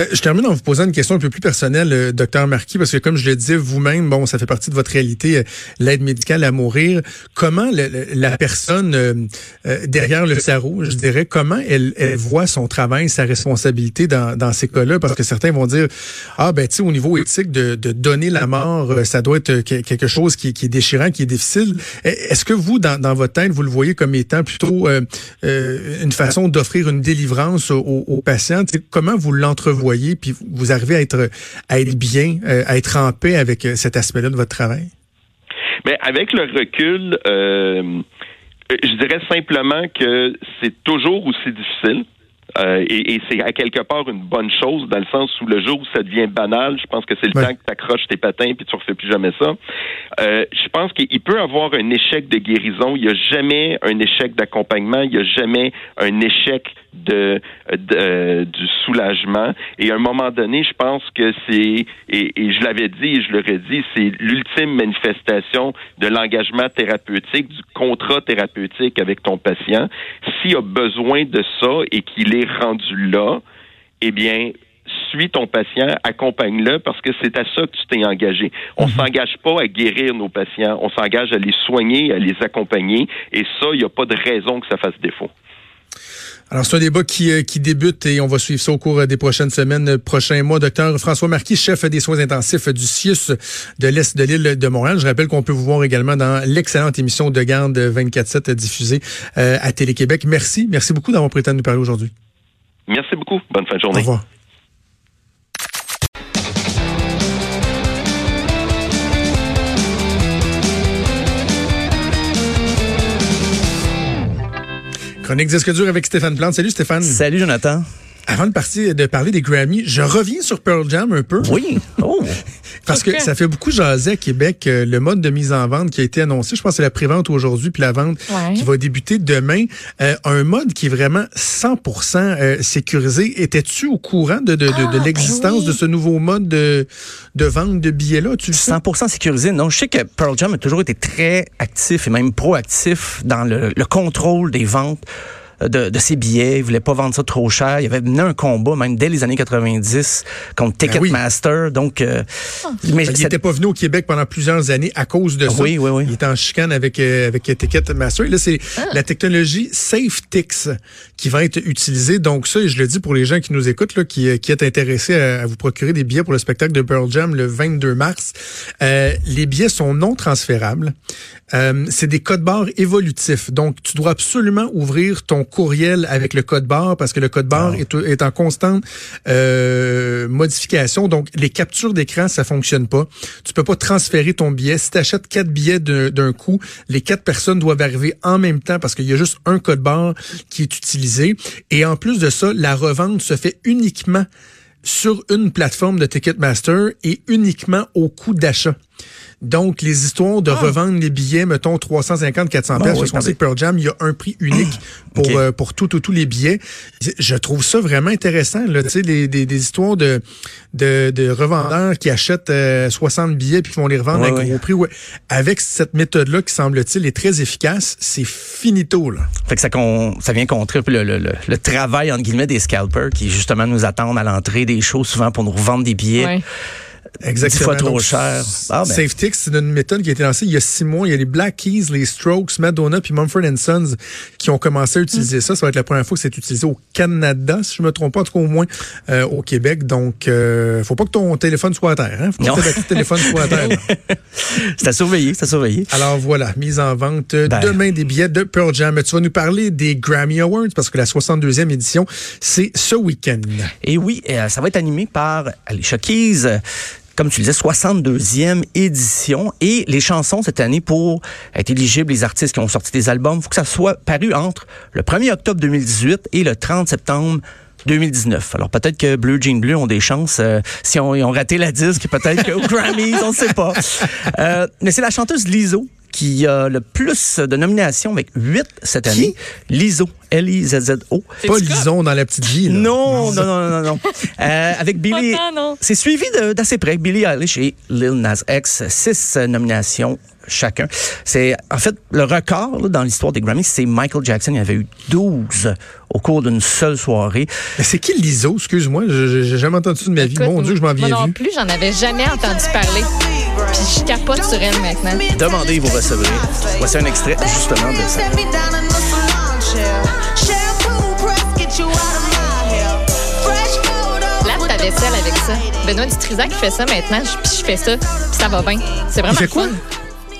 Euh, je termine en vous posant une question un peu plus personnelle, euh, docteur Marquis, parce que comme je le disais vous-même, bon, ça fait partie de votre réalité, euh, l'aide médicale à mourir. Comment la personne euh, derrière le sarreau, je dirais, comment elle, elle voit son travail, sa responsabilité dans, dans ces cas-là? Parce que certains vont dire, ah ben tu sais, au niveau éthique, de, de donner la mort, ça doit être que- quelque chose qui, qui est déchirant, qui est difficile. Eh, Est-ce que vous, dans, dans votre tête, vous le voyez comme étant plutôt une façon d'offrir une délivrance aux, aux patients? Comment vous l'entrevoyez, puis vous arrivez à être, à être bien, euh, à être en paix avec euh, cet aspect-là de votre travail? Mais avec le recul, euh, je dirais simplement que c'est toujours aussi difficile. Euh, et, et c'est à quelque part une bonne chose dans le sens où le jour où ça devient banal, je pense que c'est le Ouais. temps que tu accroches tes patins puis tu refais plus jamais ça. Euh, je pense qu'il peut avoir un échec de guérison. Il n'y a jamais un échec d'accompagnement. Il n'y a jamais un échec de, de- euh, du soulagement. Et à un moment donné, je pense que c'est et, et je l'avais dit et je le redis, c'est l'ultime manifestation de l'engagement thérapeutique, du contrat thérapeutique avec ton patient. S'il a besoin de ça et qu'il est rendu là, eh bien, suis ton patient, accompagne-le parce que c'est à ça que tu t'es engagé. On s'engage pas à guérir nos patients, on s'engage à les soigner, à les accompagner et ça, il n'y a pas de raison que ça fasse défaut. Alors, c'est un débat qui, euh, qui débute et on va suivre ça au cours euh, des prochaines semaines, euh, prochains mois. Docteur François Marquis, chef des soins intensifs du CIUS de l'Est de l'île de Montréal. Je rappelle qu'on peut vous voir également dans l'excellente émission de Garde 24-7 diffusée à Télé-Québec. Merci. Merci beaucoup d'avoir prêté à nous parler aujourd'hui. Merci beaucoup. Bonne fin de Au journée. revoir. Chronique disque dur avec Stéphane Plante? Salut Stéphane. Salut Jonathan. Avant de, partir, de parler des Grammy, je reviens sur Pearl Jam un peu. Oui. Oh. Parce que ça fait beaucoup jaser à Québec euh, le mode de mise en vente qui a été annoncé. Je pense que c'est la prévente aujourd'hui puis la vente Ouais. qui va débuter demain. Euh, un mode qui est vraiment 100% euh, sécurisé. Étais-tu au courant de, de, de, de Ah, l'existence ben oui. de ce nouveau mode de, de vente de billets-là? Tu le sais? 100% sécurisé. Non, je sais que Pearl Jam a toujours été très actif et même proactif dans le, le contrôle des ventes de, de ses billets. Il voulait pas vendre ça trop cher. Il avait mené un combat, même dès les années 90, contre Ben oui. Ticketmaster. Donc, euh, mais Il c'est- n'était pas venu au Québec pendant plusieurs années à cause de ça. Oui, oui, oui. Il était en chicane avec, euh, avec Ticketmaster. Et là, c'est Ah. la technologie SafeTix qui va être utilisée. Donc ça, et je le dis pour les gens qui nous écoutent, là, qui, euh, qui est intéressés à, à vous procurer des billets pour le spectacle de Pearl Jam le 22 mars. Euh, les billets sont non transférables. Euh, c'est des codes barres évolutifs. Donc, tu dois absolument ouvrir ton courriel avec le code barre parce que le code barre est, est en constante euh, modification. Donc, les captures d'écran, ça fonctionne pas. Tu peux pas transférer ton billet. Si tu achètes quatre billets d'un d'un coup, les quatre personnes doivent arriver en même temps parce qu'il y a juste un code barre qui est utilisé. Et en plus de ça, la revente se fait uniquement sur une plateforme de Ticketmaster et uniquement au coût d'achat. Donc, les histoires de revendre les billets, mettons 350, 400 Ah pièces, oui, parce qu'on sait que Pearl Jam, il y a un prix unique pour Ok. euh, pour tout, tout, tous les billets. Je trouve ça vraiment intéressant, là, tu sais, les- des, des histoires de, de, de revendeurs qui achètent euh, 60 billets puis qui vont les revendre à Ouais, gros ouais. prix. Ouais. Avec cette méthode-là qui semble-t-il est très efficace, c'est finito, là. Fait que ça, con- ça vient contrer un peu le, le- le- le travail, entre guillemets, des scalpers qui, justement, nous attendent à l'entrée des shows, souvent pour nous revendre des billets. Exactement. Dix fois trop Donc, cher. Ah, ben. SafeTix, c'est une méthode qui a été lancée il y a six mois. Il y a les Black Keys, les Strokes, Madonna puis Mumford Sons qui ont commencé à utiliser ça. Ça va être la première fois que c'est utilisé au Canada, si je me trompe pas, en tout cas au moins euh, au Québec. Donc, euh, faut pas que ton téléphone soit à terre. Hein? Faut pas Non. que de téléphone soit à terre. C'est à surveiller, c'est à surveiller. Alors voilà, mise en vente Ben. demain des billets de Pearl Jam. Tu vas nous parler des Grammy Awards parce que la 62e édition, c'est ce week-end. Et oui, euh, ça va être animé par Alicia Keys. Comme tu le disais, 62e édition. Et les chansons cette année, pour être éligibles, les artistes qui ont sorti des albums, il faut que ça soit paru entre le 1er octobre 2018 et le 30 septembre 2019. Alors peut-être que Bleu Jean Bleu ont des chances euh, si on, ils ont raté la disque, peut-être qu'au Grammys, on ne sait pas. Euh, mais c'est la chanteuse Lizzo qui a le plus de nominations avec 8 cette Qui? année. Lizzo. L-I-Z-Z-O. Pas Lison dans la petite vie. Non, non, non, non, non. Euh, avec Billy. C'est suivi d'assez près. Billie Eilish et Lil Nas X, six nominations chacun. C'est en fait le record là, dans l'histoire des Grammys, c'est Michael Jackson. Il y avait eu 12 au cours d'une seule soirée. Mais c'est qui l'ISO? Excuse-moi, j'ai jamais entendu ça de ma vie. Écoute, Mon Dieu, je m'en Moi viens non vu. plus, j'en avais jamais entendu parler. Puis je capote sur elle maintenant. Demandez, vous recevrez. Voici un extrait justement de ça. Lave ta vaisselle avec ça. Benoît Dutrisac fait ça maintenant, puis je fais ça, puis ça va bien. C'est vraiment Il fait fun. quoi?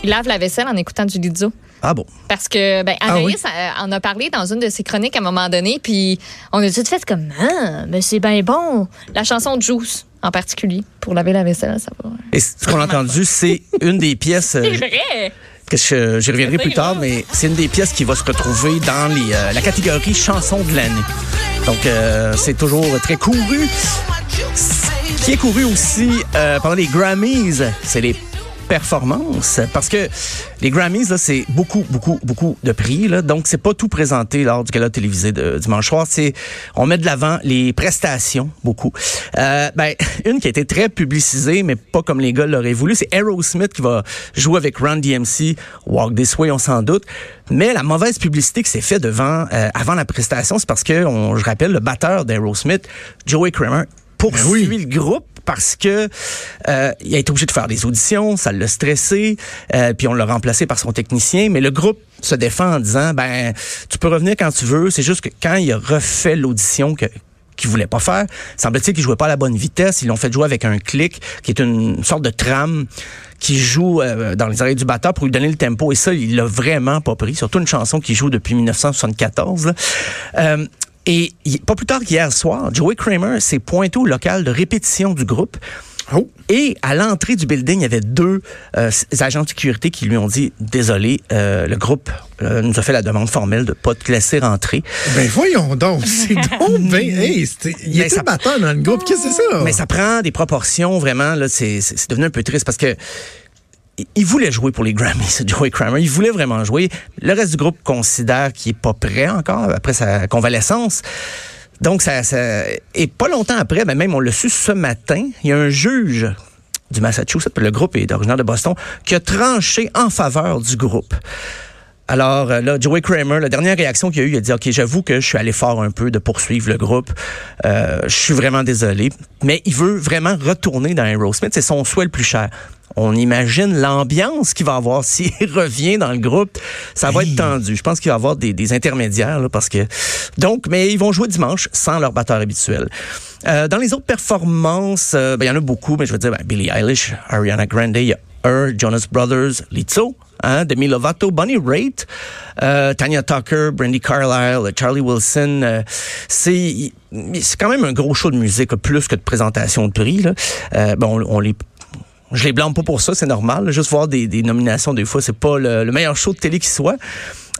Il lave la vaisselle en écoutant du Lizzo. Ah bon? Parce que, ben, Ah Anaïs oui? euh, en a parlé dans une de ses chroniques à un moment donné, puis on a tout fait comme, ah, mais c'est bien bon. La chanson Juice, en particulier, pour laver la vaisselle, ça va. Et ce qu'on a entendu, c'est une des pièces. euh, C'est vrai! que je- j'y reviendrai plus tard, mais c'est une des pièces qui va se retrouver dans les, euh, la catégorie chanson de l'année. Donc, euh, c'est toujours très couru. Ce qui est couru aussi euh, pendant les Grammys, c'est les performances. Parce que les Grammys, là, c'est beaucoup, beaucoup, beaucoup de prix. Là, donc, c'est pas tout présenté lors du gala télévisé de dimanche soir. C'est, on met de l'avant les prestations, beaucoup. Euh, ben, une qui a été très publicisée, mais pas comme les gars l'auraient voulu, c'est Aerosmith qui va jouer avec Run DMC, Walk This Way, on s'en doute. Mais la mauvaise publicité qui s'est faite devant, euh, avant la prestation, c'est parce que, on, je rappelle, le batteur d'Aerosmith, Joey Kramer, poursuit Ben oui. le groupe parce que euh, il a été obligé de faire des auditions, ça l'a stressé, euh, puis on l'a remplacé par son technicien. Mais le groupe se défend en disant ben tu peux revenir quand tu veux. C'est juste que quand il a refait l'audition que qu'il voulait pas faire, semble-t-il qu'il jouait pas à la bonne vitesse. Ils l'ont fait jouer avec un clic qui est une sorte de trame qui joue euh, dans les oreilles du batteur pour lui donner le tempo. Et ça, il l'a vraiment pas pris. Surtout une chanson qui joue depuis 1974. là. Euh, et pas plus tard qu'hier soir, Joey Kramer s'est pointé au local de répétition du groupe. Oh. Et à l'entrée du building, il y avait deux euh, agents de sécurité qui lui ont dit désolé, euh, le groupe euh, nous a fait la demande formelle de pas te laisser rentrer. Ben voyons donc, c'est donc ben, hey, c'était- il était ça- batteur dans le groupe, qu'est-ce que c'est ça? Mais ça prend des proportions vraiment là, c'est devenu un peu triste parce que il- voulait jouer pour les Grammys, Joey Kramer. Il voulait vraiment jouer. Le reste du groupe considère qu'il est pas prêt encore après sa convalescence. Donc, ça, ça- et pas longtemps après, ben même on l'a su ce matin, il y a un juge du Massachusetts, le groupe est originaire de Boston, qui a tranché en faveur du groupe. Alors euh, là, Joey Kramer, la dernière réaction qu'il a eue, il a dit OK, j'avoue que je suis allé fort un peu de poursuivre le groupe. Euh, je suis vraiment désolé, mais il veut vraiment retourner dans Aerosmith, c'est son souhait le plus cher. On imagine l'ambiance qu'il va avoir s'il revient dans le groupe. Ça va être tendu. Je pense qu'il va y avoir des, des intermédiaires là, parce que donc, mais ils vont jouer dimanche sans leur batteur habituel. Euh, dans les autres performances, euh, ben, il y en a beaucoup, mais je veux dire ben, Billie Eilish, Ariana Grande, il y a Her, Jonas Brothers, Lizzo, hein, Demi Lovato, Bonnie Raitt, euh, Tanya Tucker, Brandy Carlisle, Charlie Wilson. euh, c'est c'est quand même un gros show de musique, plus que de présentation de prix. Là. Euh, bon, on, on les je les blâme pas pour ça, c'est normal. Juste voir des, des nominations, des fois, c'est pas le, le meilleur show de télé qui soit.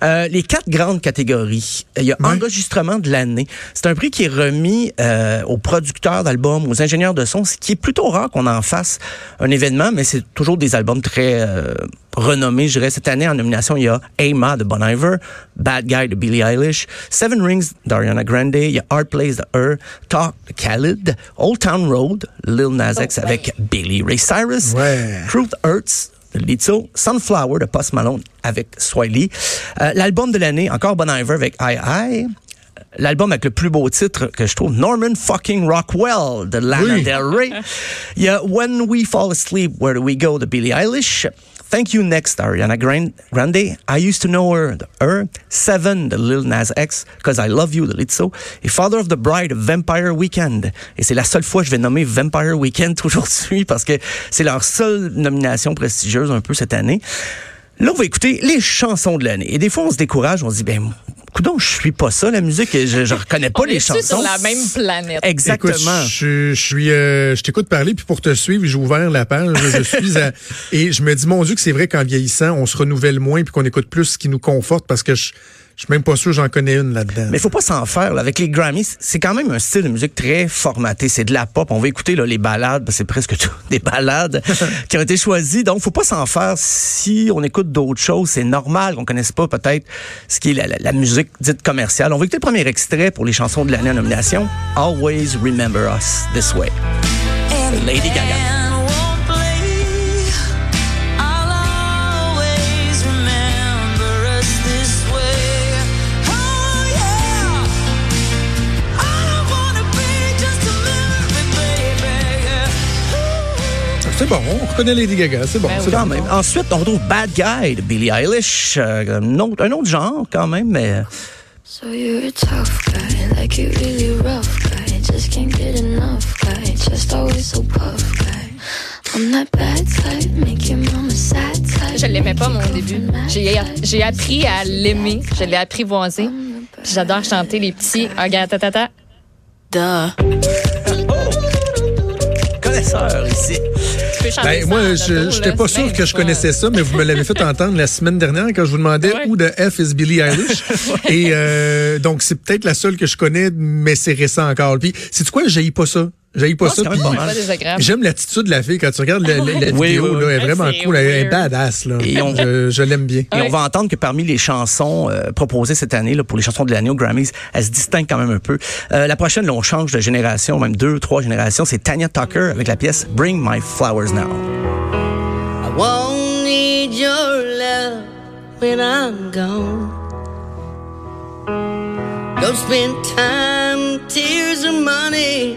Euh, les quatre grandes catégories. Il y a enregistrement de l'année. C'est un prix qui est remis euh, aux producteurs d'albums, aux ingénieurs de son, ce qui est plutôt rare qu'on en fasse un événement, mais c'est toujours des albums très euh, renommés. Je dirais cette année en nomination, il y a Ama de Bon Iver, Bad Guy de Billie Eilish, Seven Rings d'Ariana Grande, il y a Hard Place de Her, Talk de Khalid, Old Town Road, Lil Nas X avec Billy Ray Cyrus, Ouais. Truth Hurts Sunflower de Post Malone avec Swiley, Euh, l'album de l'année, encore Bon Iver avec I I, l'album avec le plus beau titre que je trouve, Norman fucking Rockwell de Lana Oui. Del Rey. Il y a When We Fall Asleep, Where Do We Go de Billie Eilish. Thank You Next, Ariana Gran- Grande. I Used to Know Her, Her. Seven, de Lil Nas X, Cause I Love You, de Lizzo. Et Father of the Bride, de Vampire Weekend. Et c'est la seule fois que je vais nommer Vampire Weekend aujourd'hui parce que c'est leur seule nomination prestigieuse un peu cette année. Là, on va écouter les chansons de l'année. Et des fois, on se décourage, on se dit, ben, coudonc, je suis pas ça, la musique, je, je reconnais pas On les est-tu chansons. sur la même planète? Exactement. Écoute, je, je suis, euh, je t'écoute parler, puis pour te suivre, j'ai ouvert la page. Je suis à- et je me dis, mon Dieu, que c'est vrai qu'en vieillissant, on se renouvelle moins, puis qu'on écoute plus ce qui nous conforte, parce que je, Je suis même pas sûr que j'en connais une là-dedans. Mais il faut pas s'en faire. là. Avec les Grammys, c'est quand même un style de musique très formaté. C'est de la pop. On va écouter là, les balades. C'est presque tout des balades qui ont été choisies. Donc, faut pas s'en faire. Si on écoute d'autres choses, c'est normal qu'on connaisse pas peut-être ce qui est la, la- la musique dite commerciale. On va écouter le premier extrait pour les chansons de l'année en nomination. Always Remember Us This Way. Lady Gaga. C'est bon, on reconnaît Lady Gaga, c'est bon. Ben c'est oui. Quand bon. même. Ensuite, on retrouve Bad Guy de Billie Eilish. Euh, un, autre, un autre genre, quand même, mais So you're a tough guy, like you really rough guy. Just can't get enough guy, just always so puff guy. Je l'aimais pas, mon début. J'ai, appris à l'aimer. Je l'ai apprivoisé. J'adore chanter les petits. Ah, Regarde, ta, ta, ta. Duh. connaisseur ici. Tu peux chanter Ben, ça moi, je là, pas sûr que je connaissais ça, mais vous me l'avez fait entendre la semaine dernière quand je vous demandais Ouais. où de F is Billie Eilish. Et euh, donc, c'est peut-être la seule que je connais, mais c'est récent encore. Puis, c'est quoi? J'haïs pas ça. J'haïs pas Non, ça. puis. J'aime l'attitude de la fille quand tu regardes la, la- la Oui, vidéo. oui, là, elle est vraiment cool. Elle est badass. Là. Et on- je je l'aime bien. Et on va entendre que parmi les chansons euh, proposées cette année là, pour les chansons de l'année aux Grammys, elle se distingue quand même un peu. Euh, la prochaine, là, on change de génération, même deux, trois générations. C'est Tanya Tucker avec la pièce Bring My Flowers Now. I won't need your love when I'm gone. Don't spend time, tears, or money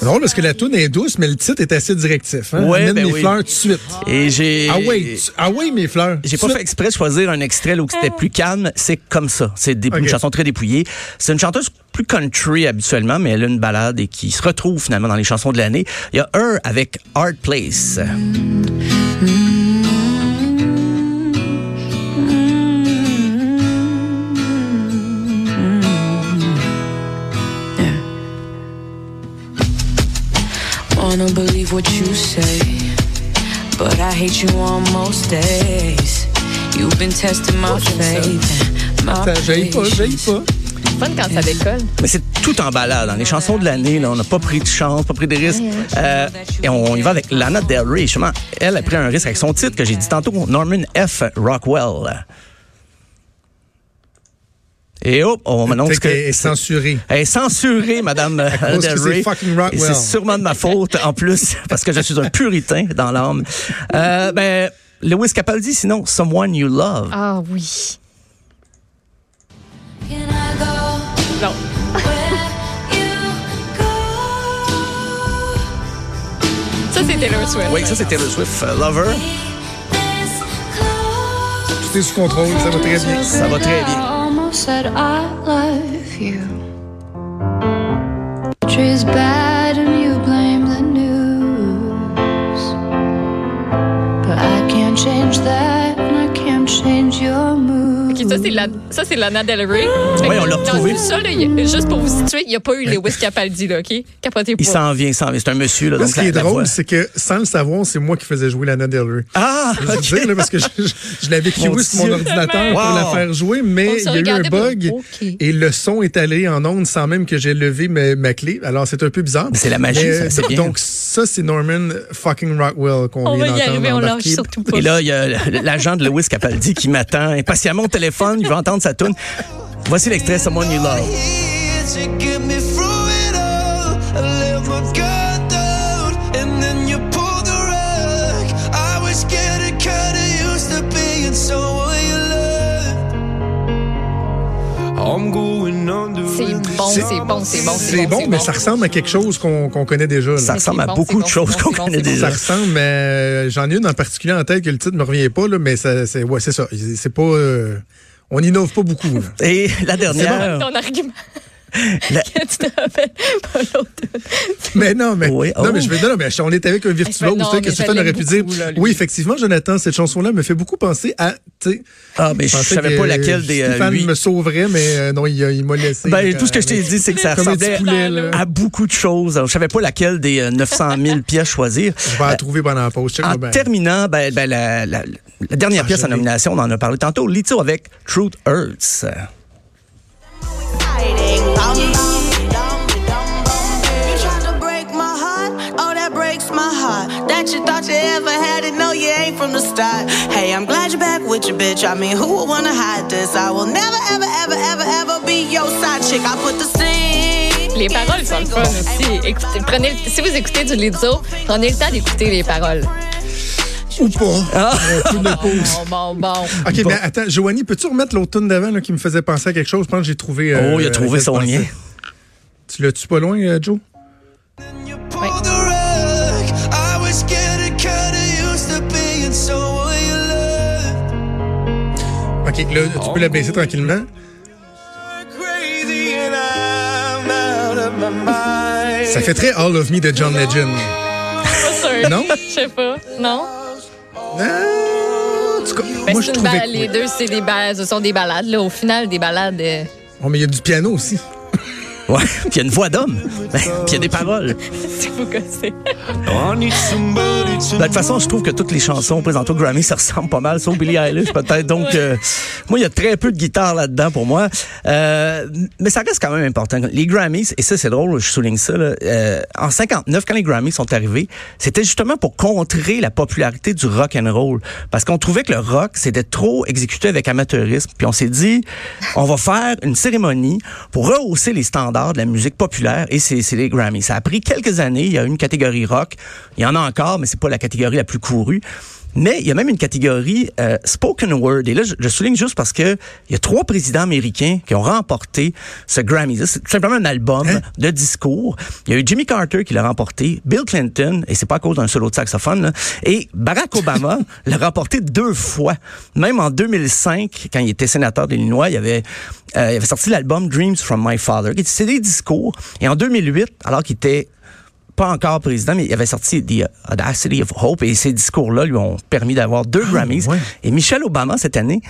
drôle parce que la tune est douce, mais le titre est assez directif. Hein? Ouais, Amène ben mes oui. fleurs tout de suite. Et j'ai... Ah oui, tu- ah oui, mes fleurs. J'ai pas fait exprès de choisir un extrait là, où c'était plus calme. C'est comme ça. C'est des, une Ok. chanson très dépouillée. C'est une chanteuse plus country habituellement, mais elle a une balade et qui se retrouve finalement dans les chansons de l'année. Il y a un avec Hard Place. Wanna believe what you say, but I hate you on most days. You've been testing my faith suite. J'haïs pas, patience. pas. Fun quand ça décolle. Mais c'est tout en balade. Dans les chansons de l'année, là, on n'a pas pris de chance, pas pris de risque. Euh, et on y va avec Lana Del Rey. Justement, elle a pris un risque avec son titre que j'ai dit tantôt, Norman F. Rockwell. Et hop, on m'annonce que... qu'elle est censurée. Elle est censurée, Madame Del c'est Rey. fucking Rockwell. Et c'est sûrement de ma faute, en plus, parce que je suis un puritain dans l'âme. Euh, ben, Lewis Capaldi, sinon, Someone You Love. Ah oui. Can I go Non. Ça, c'est Taylor Swift. Oui, ça, c'est Taylor Swift, euh, Lover. Tout est sous contrôle, ça va très bien. Ça va très bien. Said I love you. Ça, c'est la, ça, c'est Lana Del Rey. Oui, on l'a retrouvé. Ça, là, y juste pour vous situer, il n'y a pas eu Lewis Capaldi, là, OK? Capotez Il s'en vient, il s'en vient. C'est un monsieur, là, donc ce qui la- est drôle, c'est que sans le savoir, c'est moi qui faisais jouer Lana Del Rey. Ah, Je veux ok. dire, là, parce que je, je- je l'avais kiwi sur mon ordinateur pour la faire jouer, mais On il y a eu un bug et le son est allé en onde sans même que j'ai levé ma, ma clé. Alors, c'est un peu bizarre. C'est la magie, Mais, ça, c'est bien. Donc, ça, c'est Norman fucking Rockwell qu'on On vient va y d'entendre arriver, on lâche surtout pas. Et là, il y a l'agent de Lewis Capaldi qui m'attend impatiemment au téléphone. Il veut entendre sa tune. Voici l'extrait Someone You Love. C'est bon, c'est bon, c'est bon, C'est bon, mais ça ressemble à quelque chose qu'on connaît déjà. là. Ça ressemble à bon, beaucoup de choses qu'on connaît déjà. Ça ressemble, mais euh, j'en ai une en particulier en tête que le titre me revient pas, là, mais ça, c'est ouais, c'est ça. C'est pas. euh, on innove pas beaucoup. là. Et la dernière, Ton argument. La- tu te rappelles pas l'autre. Mais non, mais, Oui, non, oh. mais je veux non, mais on est avec un virtuose, tu sais, que je Stéphane aurait pu dire? là, oui, effectivement, Jonathan, cette chanson-là me fait beaucoup penser à, tu sais. Ah, mais je pensais savais pas laquelle des euh, Stéphane me sauverait, mais euh, non, il, m'a laissé. Ben, euh, tout ce que je t'ai dit, c'est que ça ressemblait poulet, à beaucoup de choses. Je savais pas laquelle des euh, 900 000 pièces choisir. Je vais la trouver pendant la pause. En terminant, ben, ben, la, la- la dernière Ah, pièce je en nomination, on en a parlé tantôt, Lito avec Truth Hurts. Start. Hey, I'm glad you're back with your bitch. I mean, who would wanna hide this? I will never, ever, ever, ever, ever be your side chick. I put the scene. Les paroles sont le fun aussi. Écoutez, prenez si vous écoutez du Lizzo, prenez le temps d'écouter les paroles. Ou pas. De pause. Bon, bon, bon. OK, mais attends, Joanie, peux-tu remettre l'autre tune d'avant là, qui me faisait penser à quelque chose? Je pense que j'ai trouvé. euh, Oh, il a trouvé laquelle son lien. Tu l'as-tu pas loin, euh, Joe? You OK, là, tu peux la baisser tranquillement. My mind. Ça fait très All of Me de John Legend. Pas sûr. Non? Je sais pas. Non? Ah, en tout cas, Ben, moi, je trouvais que les deux, c'est des ba- ce sont des balades. Là. Au final, des balades. euh, Oh, mais il y a du piano aussi. Ouais, puis il y a une voix d'homme. Ben, puis il y a des paroles. Ben, de toute façon, je trouve que toutes les chansons présentées au Grammy, ça ressemble pas mal, sauf Billie Eilish peut-être. Donc, euh, moi, il y a très peu de guitare là-dedans pour moi. Euh, mais ça reste quand même important. Les Grammys, et ça, c'est drôle, je souligne ça, là, euh, en 59, quand les Grammys sont arrivés, c'était justement pour contrer la popularité du rock and roll. Parce qu'on trouvait que le rock, c'était trop exécuté avec amateurisme. Puis on s'est dit, on va faire une cérémonie pour rehausser les standards de la musique populaire et c'est les Grammys. Ça a pris quelques années. Il y a une catégorie rock. Il y en a encore, mais c'est pas la catégorie la plus courue. Mais il y a même une catégorie euh, spoken word. Et là, je, je souligne juste parce que il y a trois présidents américains qui ont remporté ce Grammy. C'est tout simplement un album de discours. Il y a eu Jimmy Carter qui l'a remporté, Bill Clinton, et c'est pas à cause d'un solo de saxophone, là, et Barack Obama l'a remporté deux fois. Même en 2005, quand il était sénateur d'Illinois, il avait, euh, il avait sorti l'album Dreams from My Father, qui c'est des discours. Et en 2008, alors qu'il était pas encore président, mais il avait sorti The Audacity of Hope et ces discours-là lui ont permis d'avoir deux Grammys. ouais. Et Michelle Obama, cette année,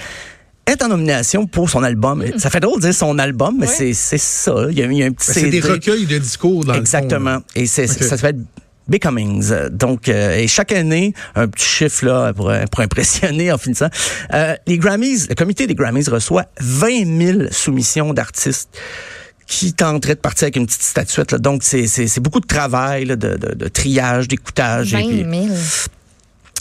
est en nomination pour son album. Ça fait drôle de dire son album, mais c'est c'est ça. Il y, a, il y a un petit Ben, c'est des recueils de discours dans Exactement. le fond. Et c'est, Ok. ça s'appelle Becomings. Donc, euh, et chaque année, un petit chiffre là pour, pour impressionner en finissant. Euh, les Grammys, le comité des Grammys reçoit 20 000 soumissions d'artistes qui tenteraient de partir avec une petite statuette. Là. Donc, c'est, beaucoup de travail, là, de, de, de triage, d'écoutage. 20 et puis 000.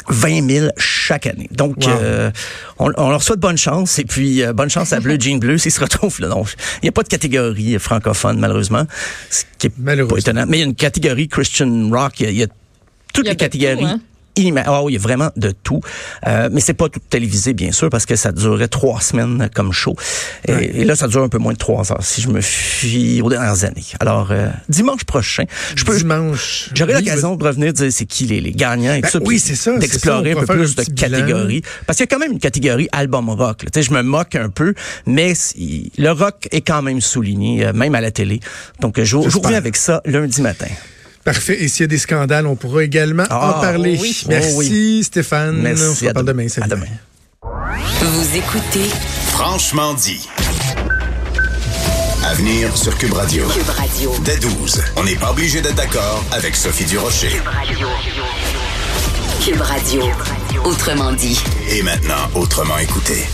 20 000 chaque année. Donc, Wow. euh, on, on leur souhaite bonne chance. Et puis, euh, bonne chance à Bleu Jean Bleu s'ils se retrouvent là. Donc, il n'y a pas de catégorie francophone, malheureusement. Ce qui est pas étonnant. Mais il y a une catégorie Christian Rock. Il y a, il y a toutes Il y a les catégories. tout, hein? Oui, il y a vraiment de tout. Euh, mais c'est pas tout télévisé, bien sûr, parce que ça durait trois semaines comme show. Et, et là, ça dure un peu moins de trois heures, si je me fie aux dernières années. Alors, euh, dimanche prochain, je peux, Dimanche. J'aurai Oui, l'occasion de revenir dire c'est qui les, les gagnants et Ben tout ça. oui, c'est ça, D'explorer un peu plus un de bilan. catégories. Parce qu'il y a quand même une catégorie album rock. Tu sais, je me moque un peu, mais le rock est quand même souligné, euh, même à la télé. Donc, je, reviens avec ça lundi matin. Parfait. Et s'il y a des scandales, on pourra également Ah, en parler. oh oui. Merci, Oh oui. Stéphane. Merci, On se à reparle demain. Salut. À demain. Vous écoutez Franchement dit. À venir sur Cube Radio. Cube Radio. Dès 12. On n'est pas obligé d'être d'accord avec Sophie Durocher. Cube Radio. Cube Radio. Autrement dit. Et maintenant, autrement écouté.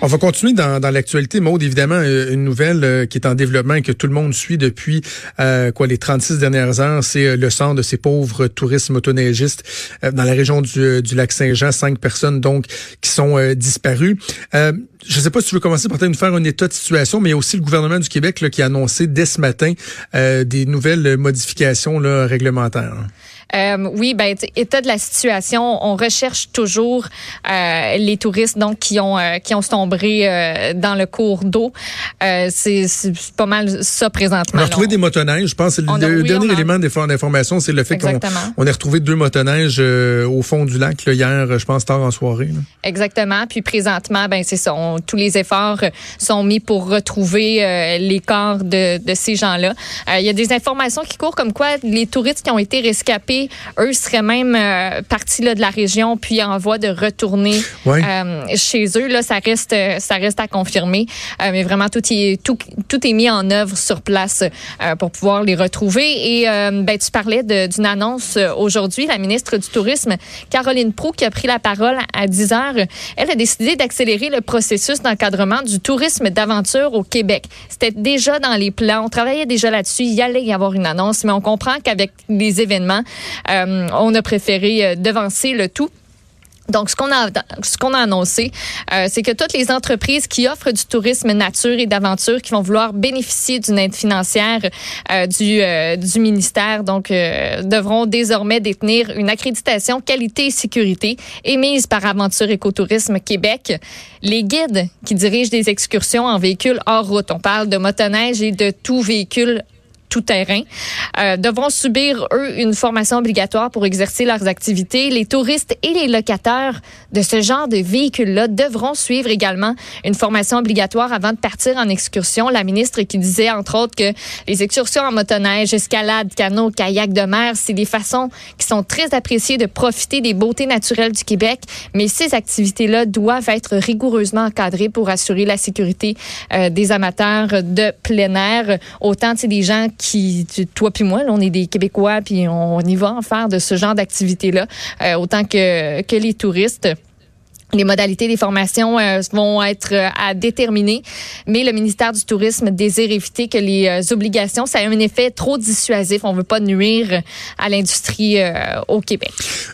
On va continuer dans, dans l'actualité. Maude, évidemment, euh, une nouvelle euh, qui est en développement et que tout le monde suit depuis euh, quoi les 36 dernières heures, c'est euh, le sang de ces pauvres touristes motoneigistes dans la région du, du lac Saint-Jean. Cinq personnes, donc, qui sont euh, disparues. Je ne sais pas si tu veux commencer par nous faire un état de situation, mais il y a aussi le gouvernement du Québec là, qui a annoncé dès ce matin des nouvelles modifications là, réglementaires. Euh, oui, ben, état de la situation, on recherche toujours euh, les touristes donc qui ont euh, qui ont sombré euh, dans le cours d'eau. Euh, c'est pas mal ça On présentement. a là. retrouvé des motoneiges. Je pense que On le, a- le oui, dernier on a- élément d'info- d'information, c'est le fait qu'on on a retrouvé deux motoneiges euh, au fond du lac là, hier, je pense, tard en soirée. là. Exactement. Puis présentement, ben c'est ça. on- tous les efforts sont mis pour retrouver euh, les corps de, de ces gens-là. Euh, Il y a des informations qui courent comme quoi les touristes qui ont été rescapés, eux seraient même euh, partis là, de la région puis en voie de retourner euh, chez eux. Là, ça reste, euh, ça reste à confirmer. Euh, mais vraiment, tout est, tout, tout est mis en œuvre sur place pour pouvoir les retrouver. Et ben, tu parlais d'une annonce aujourd'hui. La ministre du Tourisme, Caroline Proux, qui a pris la parole à 10 heures, elle a décidé d'accélérer le processus d'encadrement du tourisme d'aventure au Québec. C'était déjà dans les plans. On travaillait déjà là-dessus. Il y allait y avoir une annonce, mais on comprend qu'avec les événements, euh, on a préféré euh, devancer le tout. Donc, ce qu'on a, annoncé, euh, c'est que toutes les entreprises qui offrent du tourisme nature et d'aventure, qui vont vouloir bénéficier d'une aide financière du, ministère, donc devront désormais détenir une accréditation qualité et sécurité émise par Aventure Écotourisme Québec. Les guides qui dirigent des excursions en véhicule hors route, on parle de motoneige et de tout véhicule tout terrain, euh, devront subir, eux, une formation obligatoire pour exercer leurs activités. Les touristes et les locataires de ce genre de véhicules-là devront suivre également une formation obligatoire avant de partir en excursion. La ministre qui disait, entre autres, que les excursions en motoneige, escalade, canot, kayak de mer, c'est des façons qui sont très appréciées de profiter des beautés naturelles du Québec, mais ces activités-là doivent être rigoureusement encadrées pour assurer la sécurité euh, des amateurs de plein air. Autant, sais, des gens qui, toi puis moi, là, on est des Québécois, puis on y va en faire de ce genre d'activité-là, euh, autant que les touristes. Les modalités des formations euh, vont être euh, à déterminer, mais le ministère du Tourisme désire éviter que les euh, obligations, ça ait un effet trop dissuasif. On veut pas nuire à l'industrie euh, au Québec.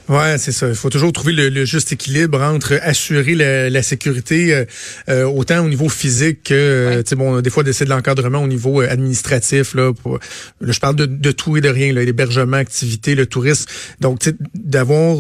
Ouais, c'est ça. Il faut toujours trouver le, le juste équilibre entre assurer la, la sécurité euh, autant au niveau physique que, tu sais, bon, des fois, d'essayer de l'encadrement au niveau administratif. Là, pour, là, je parle de, de tout et de rien, l'hébergement, activité, le tourisme. Donc, d'avoir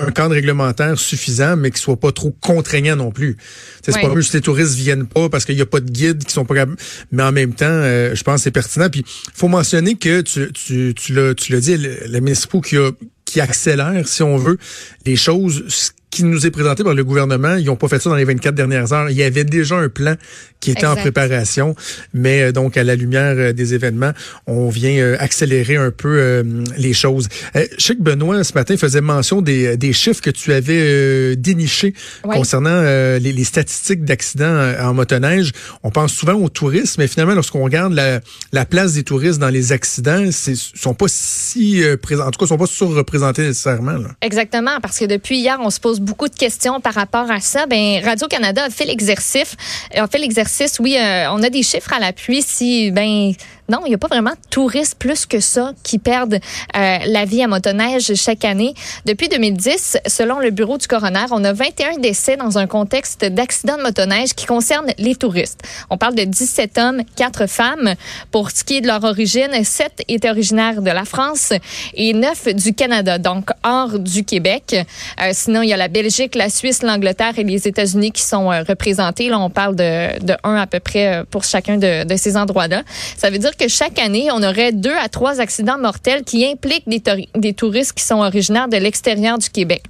un cadre réglementaire suffisant, mais qui soit pas trop contraignant non plus. C'est Ouais. pas juste les touristes viennent pas parce qu'il y a pas de guides qui sont pas capables. Mais en même temps, euh, je pense que c'est pertinent. Puis, faut mentionner que tu, tu, tu l'as tu l'as dit, le, le ministre Pou qui a qui accélère, si on veut, les choses. Qui nous est présenté par le gouvernement, ils n'ont pas fait ça dans les 24 dernières heures. Il y avait déjà un plan qui était en préparation, mais euh, donc à la lumière euh, des événements, on vient euh, accélérer un peu euh, les choses. Euh, je sais que Benoît, ce matin, faisait mention des, des chiffres que tu avais euh, dénichés Ouais. concernant les, les statistiques d'accidents en motoneige. On pense souvent aux touristes, mais finalement, lorsqu'on regarde la, la place des touristes dans les accidents, ils sont pas si présents, en tout cas, sont pas surreprésentés nécessairement. Là. Exactement, parce que depuis hier, on se pose beaucoup de questions par rapport à ça. Ben Radio-Canada a fait l'exercice. A fait l'exercice, oui, euh, on a des chiffres à l'appui. Si, ben, non, il n'y a pas vraiment de touristes plus que ça qui perdent euh, la vie à motoneige chaque année. Depuis 2010, selon le bureau du coroner, on a 21 décès dans un contexte d'accident de motoneige qui concerne les touristes. On parle de 17 hommes, 4 femmes. Pour ce qui est de leur origine, 7 étaient originaires de la France et 9 du Canada, donc hors du Québec. Euh, sinon, il y a la Belgique, la Suisse, l'Angleterre et les États-Unis qui sont euh, représentés. Là, on parle de, de 1 à peu près euh, pour chacun de, de ces endroits-là. Ça veut dire que chaque année, on aurait deux à trois accidents mortels qui impliquent des, touristes qui sont originaires de l'extérieur du Québec.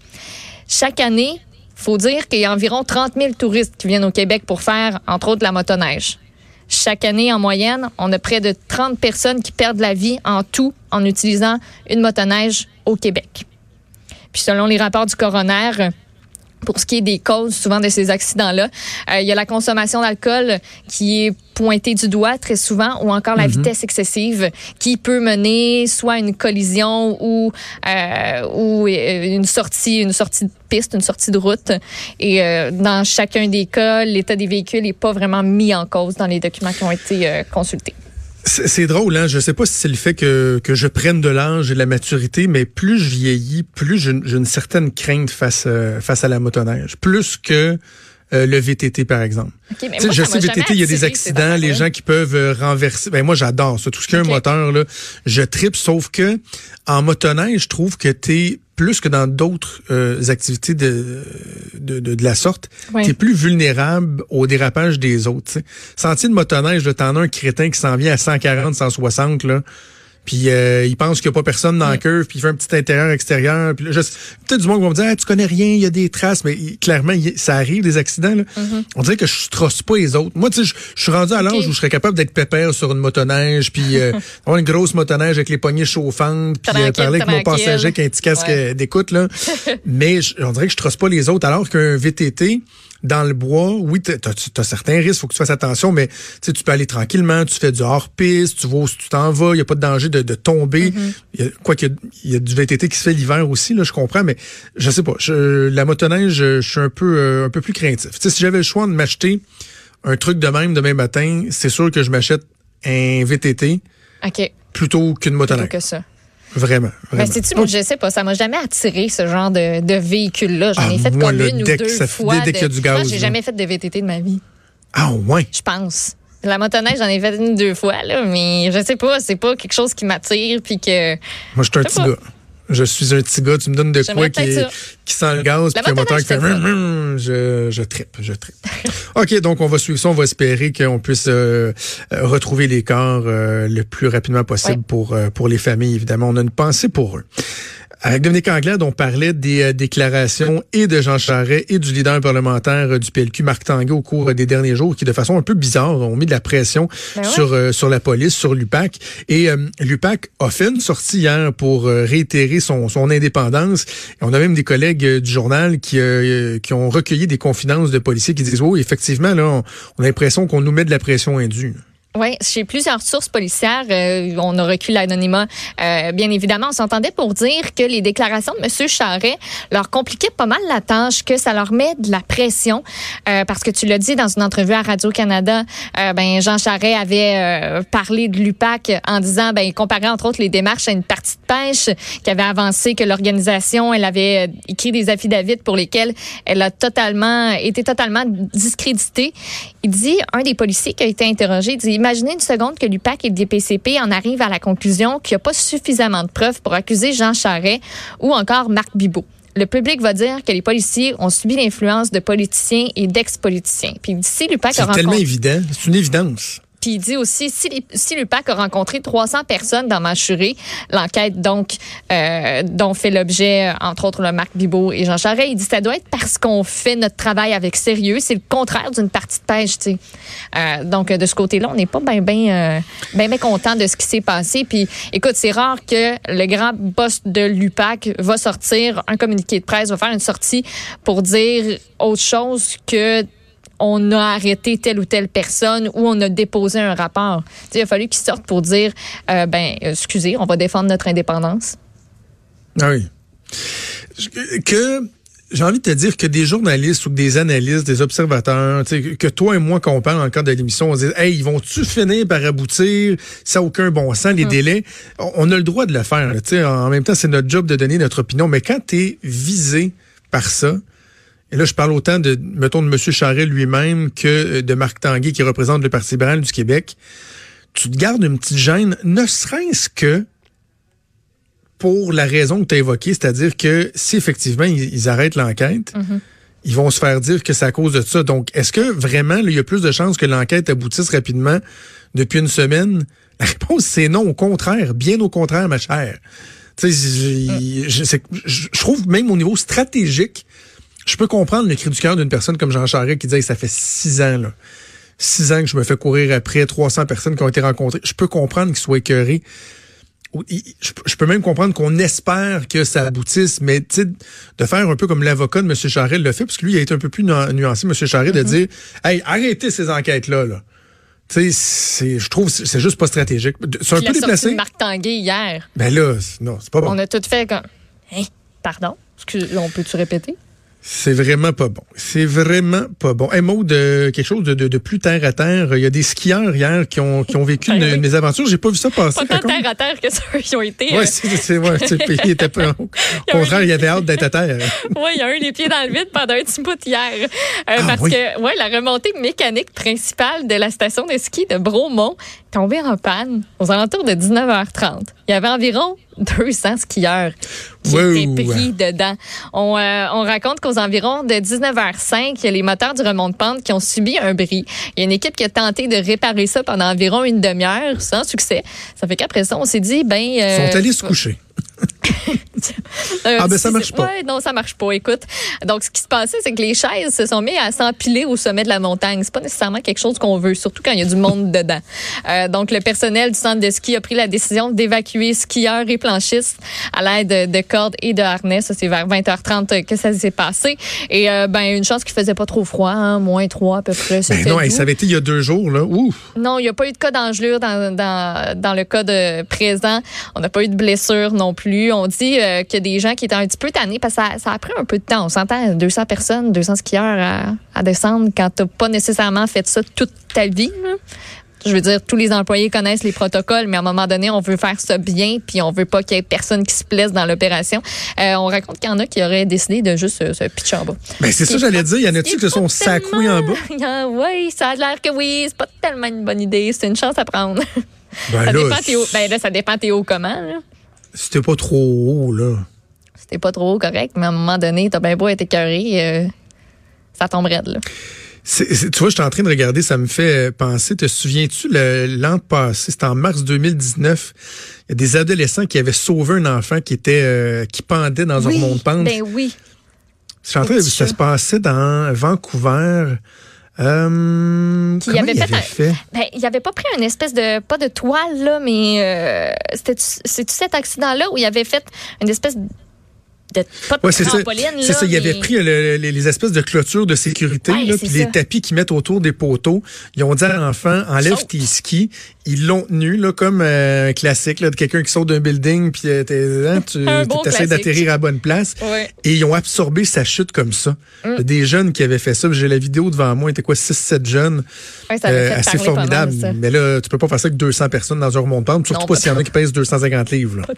Chaque année, faut dire qu'il y a environ 30 000 touristes qui viennent au Québec pour faire, entre autres, la motoneige. Chaque année, en moyenne, on a près de 30 personnes qui perdent la vie en tout en utilisant une motoneige au Québec. Puis selon les rapports du coroner, pour ce qui est des causes souvent de ces accidents-là, euh, il y a la consommation d'alcool qui est pointée du doigt très souvent, ou encore la vitesse excessive qui peut mener soit à une collision ou euh, ou euh, une sortie une sortie de piste, une sortie de route. Et euh, dans chacun des cas, l'état des véhicules n'est pas vraiment mis en cause dans les documents qui ont été euh, consultés. C'est drôle, hein? Je sais pas si c'est le fait que, que je prenne de l'âge et de la maturité, mais plus je vieillis, plus j'ai une- certaine crainte face, euh, face à la motoneige. Plus que euh, le VTT, par exemple. OK, mais Tu sais, moi, je sais, VTT, il y a des accidents, les gens qui peuvent euh, renverser. Ben, moi, j'adore ça. Tout ce qui un moteur, là, je tripe, sauf que en motoneige, je trouve que t'es plus que dans d'autres euh, activités de, de, de, de la sorte, t'es plus vulnérable au dérapage des autres. Sentier de motoneige, t'en as un crétin qui s'en vient à 140, 160, là. Puis euh, il pense qu'il n'y a pas personne dans la curve, puis il fait un petit intérieur-extérieur. Puis peut-être du monde qui va me dire ah, tu connais rien, il y a des traces, mais il- clairement, il- ça arrive, des accidents. Là. On dirait que je trosse pas les autres. Moi, tu sais, je suis rendu à l'âge où je serais capable d'être pépère sur une motoneige, puis euh, avoir une grosse motoneige avec les poignées chauffantes, puis euh, parler avec mon passager avec un petit casque Ouais. euh, d'écoute. là. mais on dirait que je trosse pas les autres, alors qu'un VTT, dans le bois, oui, t'as as, certains risques, faut que tu fasses attention, mais tu tu peux aller tranquillement, tu fais du hors-piste, tu vas où tu t'en vas, il n'y a pas de danger de, de tomber. Il y a- Quoi qu'il y a- il y, a du VTT qui se fait l'hiver aussi, là, je comprends, mais je sais pas. Je, la motoneige, je, je suis un peu, euh, un peu plus craintif. Tu si j'avais le choix de m'acheter un truc de même demain matin, c'est sûr que je m'achète un VTT plutôt qu'une Plutôt motoneige. que ça. Vraiment. Ben, vraiment. sais-tu, moi, je sais pas, ça m'a jamais attiré ce genre de, de véhicule-là. J'en Ah, ai fait moi, comme une deck, ou deux ça- fois. dès qu'il y a de- du gaz, Moi, j'ai jamais fait de VTT de ma vie. Ah ouais? Je pense. La motoneige, j'en ai fait une deux fois, là, mais je sais pas, c'est pas quelque chose qui m'attire, puis que. Moi, je suis un petit gars. Je suis un petit gars. Tu me donnes de quoi qui, ça. qui sent le gaz, puis un moteur qui fait... hum, je, je trippe, je trippe. OK, donc on va suivre ça. On va espérer qu'on puisse euh, euh, retrouver les corps euh, le plus rapidement possible Ouais. pour, euh, pour les familles, évidemment. On a une pensée pour eux. Avec Dominique Anglade, on parlait des euh, déclarations et de Jean Charest et du leader parlementaire euh, du PLQ, Marc Tanguay, au cours euh, des derniers jours, qui, de façon un peu bizarre, ont mis de la pression Ben ouais. sur, euh, sur la police, sur l'UPAC. Et euh, l'UPAC a fait une sortie hier pour réitérer son, son indépendance. Et on a même des collègues du journal qui, euh, qui ont recueilli des confidences de policiers qui disent, oui, effectivement, là, on, on a l'impression qu'on nous met de la pression indue. Oui, chez plusieurs sources policières, euh, on a reculé l'anonymat. Euh, bien évidemment, on s'entendait pour dire que les déclarations de M. Charret leur compliquaient pas mal la tâche, que ça leur met de la pression. Euh, parce que tu l'as dit dans une entrevue à Radio-Canada, euh, ben, Jean Charret avait euh, parlé de l'UPAC en disant, ben, il comparait entre autres les démarches à une partie de pêche, qui avait avancé que l'organisation, elle avait euh, écrit des affidavits pour lesquels elle a totalement été totalement discréditée. Il dit, un des policiers qui a été interrogé, dit, imaginez une seconde que l'UPAC et le DPCP en arrivent à la conclusion qu'il n'y a pas suffisamment de preuves pour accuser Jean Charret ou encore Marc Bibot. Le public va dire que les policiers ont subi l'influence de politiciens et d'ex-politiciens. Puis si l'UPAC a C'est tellement évident. C'est une évidence. Il dit aussi, si, l'UPAC a rencontré 300 personnes dans Machuré, l'enquête donc euh, dont fait l'objet, entre autres, le Marc Bibot et Jean Charest, il dit ça doit être parce qu'on fait notre travail avec sérieux. C'est le contraire d'une partie de pêche, tu sais. Euh, donc, de ce côté-là, on n'est pas bien, bien, bien content de ce qui s'est passé. Puis, écoute, c'est rare que le grand boss de l'UPAC va sortir un communiqué de presse, va faire une sortie pour dire autre chose que on a arrêté telle ou telle personne ou on a déposé un rapport. Il a fallu qu'ils sortent pour dire, euh, ben, excusez, on va défendre notre indépendance. Ah oui. Que j'ai envie de te dire que des journalistes ou des analystes, des observateurs, que toi et moi, quand on parle encore de l'émission, on se dit Hey, ils vont-tu finir par aboutir? Ça n'a aucun bon sens, les délais. On a le droit de le faire. là. En même temps, c'est notre job de donner notre opinion. Mais quand tu es visé par ça, et là, je parle autant de, mettons, de M. Charret lui-même que de Marc Tanguay, qui représente le Parti libéral du Québec, tu te gardes une petite gêne, ne serait-ce que pour la raison que tu as évoquée, c'est-à-dire que si effectivement ils, ils arrêtent l'enquête, ils vont se faire dire que c'est à cause de ça. Donc, est-ce que vraiment, là, il y a plus de chances que l'enquête aboutisse rapidement depuis une semaine? La réponse, c'est non, au contraire, bien au contraire, ma chère. Tu sais, je, je- c'est- je- je trouve même au niveau stratégique, je peux comprendre le cri du cœur d'une personne comme Jean Charest qui dit Hey, ça fait six ans, là. Six ans que je me fais courir après 300 personnes qui ont été rencontrées. Je peux comprendre qu'ils soient écœurés. Ou- il- Je, peux même comprendre qu'on espère que ça aboutisse, mais tu sais, de faire un peu comme l'avocat de M. Charest le fait, parce que lui, il a été un peu plus nu- nuancé, M. Charest, de dire Hey, arrêtez ces enquêtes-là. Là. Tu sais, c'est- je trouve que c'est juste pas stratégique. C'est un peu déplacé. de Marc Tanguay hier, Ben là, non, c'est pas bon. on a tout fait comme, hein, pardon, excuse, on peut-tu répéter? C'est vraiment pas bon. C'est vraiment pas bon. Un mot de quelque chose de, de, de, plus terre à terre. Il y a des skieurs hier qui ont, qui ont vécu Ben une, oui. une mésaventure. J'ai pas vu ça passer. Pas tant terre à terre que ceux qui ont été. euh, Ouais, c'est, c'est, ouais, était pas, au contraire, il avait hâte d'être à terre. Oui, il y a eu les pieds dans le vide pendant un petit bout hier. Euh, Ah parce oui. que ouais, la remontée mécanique principale de la station de ski de Bromont est tombée en panne aux alentours de 19h30. Il y avait environ 200 skieurs qui Wow. étaient pris dedans. On, euh, on raconte qu'aux environs de 19h05, il y a les moteurs du remont-de-pente qui ont subi un bris. Il y a une équipe qui a tenté de réparer ça pendant environ une demi-heure sans succès. Ça fait qu'après ça, on s'est dit, ben... Ils euh, sont allés se coucher. euh, Ah, ben, ça marche pas. Ouais, non, ça marche pas. Écoute, donc ce qui se passait, c'est que les chaises se sont mis à s'empiler au sommet de la montagne. C'est pas nécessairement quelque chose qu'on veut, surtout quand il y a du monde dedans. Euh, donc le personnel du centre de ski a pris la décision d'évacuer skieurs et planchistes à l'aide de, de cordes et de harnais. Ça, c'est vers 20h30 que ça s'est passé. Et euh, ben une chance qu'il faisait pas trop froid, hein, moins 3 à peu près. Ben non, ça avait été il y a deux jours, là. Ouf. Non, il n'y a pas eu de cas d'engelure dans, dans, dans le cas de présent. On n'a pas eu de blessure non plus. On dit euh, a des gens qui étaient un petit peu tannés parce que ça, ça a pris un peu de temps. On s'entend 200 personnes, 200 skieurs à, à descendre quand tu n'as pas nécessairement fait ça toute ta vie. Je veux dire, tous les employés connaissent les protocoles, mais à un moment donné, on veut faire ça bien, puis on veut pas qu'il y ait personne qui se blesse dans l'opération. Euh, on raconte qu'il y en a qui auraient décidé de juste euh, se pitcher en bas. Ben, c'est ça, j'allais dire. Il y en a-tu qui se sont sacoués en bas? oui, ça a l'air que oui, c'est pas tellement une bonne idée. C'est une chance à prendre. Ben ça là, dépend. Ben là, ça dépend Théo comment. Là. C'était pas trop haut, là. C'était pas trop correct, mais à un moment donné, t'as bien beau être écœuré, euh, ça tombe raide. Là. Tu vois, je suis en train de regarder, ça me fait penser. Te souviens-tu, l'an passé, c'était en mars 2019, il y a des adolescents qui avaient sauvé un enfant qui était euh, qui pendait dans un remont de pente. Ben oui. Je suis en train de- ça se passait dans Vancouver. Euh, avait il fait, avait un- fait? Ben, il avait pas pris une espèce de pas de toile là, mais euh, c'était c'est cet accident là où il avait fait une espèce de pas de Ouais, c'est ça. trampoline C'est là, ça. Il avait mais- pris le- les, les espèces de clôtures de sécurité, Ouais, là, c'est puis les tapis qu'ils mettent autour des poteaux. Ils ont dit à l'enfant, enlève Saute. tes skis. Ils l'ont tenu, là, comme euh, un classique, là, de quelqu'un qui saute d'un building, puis euh, hein, tu bon essaies d'atterrir à la bonne place. Ouais. Et ils ont absorbé sa chute comme ça. Mm. Il y a Des jeunes qui avaient fait ça. J'ai la vidéo devant moi. Il était quoi, 6-7 jeunes. Ça Euh, assez mal, formidable. Mais là, tu peux pas faire ça avec 200 personnes dans un remont de pente, surtout Non, pas pas s'il y en a qui pèsent 250 livres. là.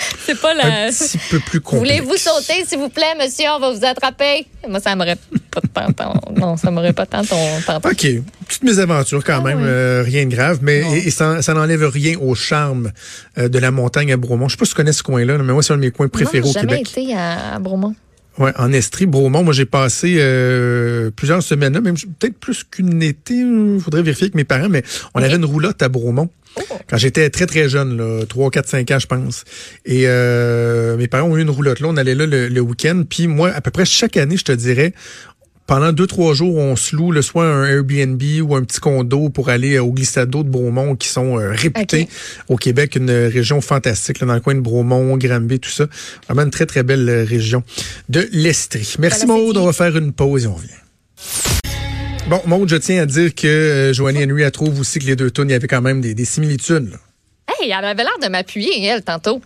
C'est pas la. Un petit peu plus complexe. Voulez-vous sauter, s'il vous plaît, monsieur? On va vous attraper. Moi, ça m'aurait pas tant. non, ça m'aurait pas tant ton. OK. Petite mésaventure quand Ah même, oui. euh, rien de grave, mais et, et ça, ça n'enlève rien au charme euh, de la montagne à Bromont. Je sais pas si tu connais ce coin-là, là, mais moi, c'est un de mes coins préférés non, au j'ai jamais Québec. été à, à Bromont. Ouais, en Estrie, Bromont, moi j'ai passé euh, plusieurs semaines là, même peut-être plus qu'une été, il faudrait vérifier avec mes parents, mais on avait une roulotte à Bromont. Oh. Quand j'étais très très jeune, là, 3, 4, 5 ans, je pense. Et euh, mes parents ont eu une roulotte là, on allait là le, le week-end. Puis moi, à peu près chaque année, je te dirais, pendant deux, trois jours, on se loue le soit un Airbnb ou un petit condo pour aller euh, au glissade d'eau de Bromont qui sont euh, réputés au Québec, une région fantastique là, dans le coin de Bromont, Granby, tout ça. Vraiment une très, très belle euh, région de l'Estrie. Merci Voilà, Maude, on va faire une pause et on revient. Bon, Maude, je tiens à dire que euh, Joanie Henry, elle trouve aussi que les deux tunes, il y avait quand même des, des similitudes. là. Hey, elle avait l'air de m'appuyer, elle, tantôt.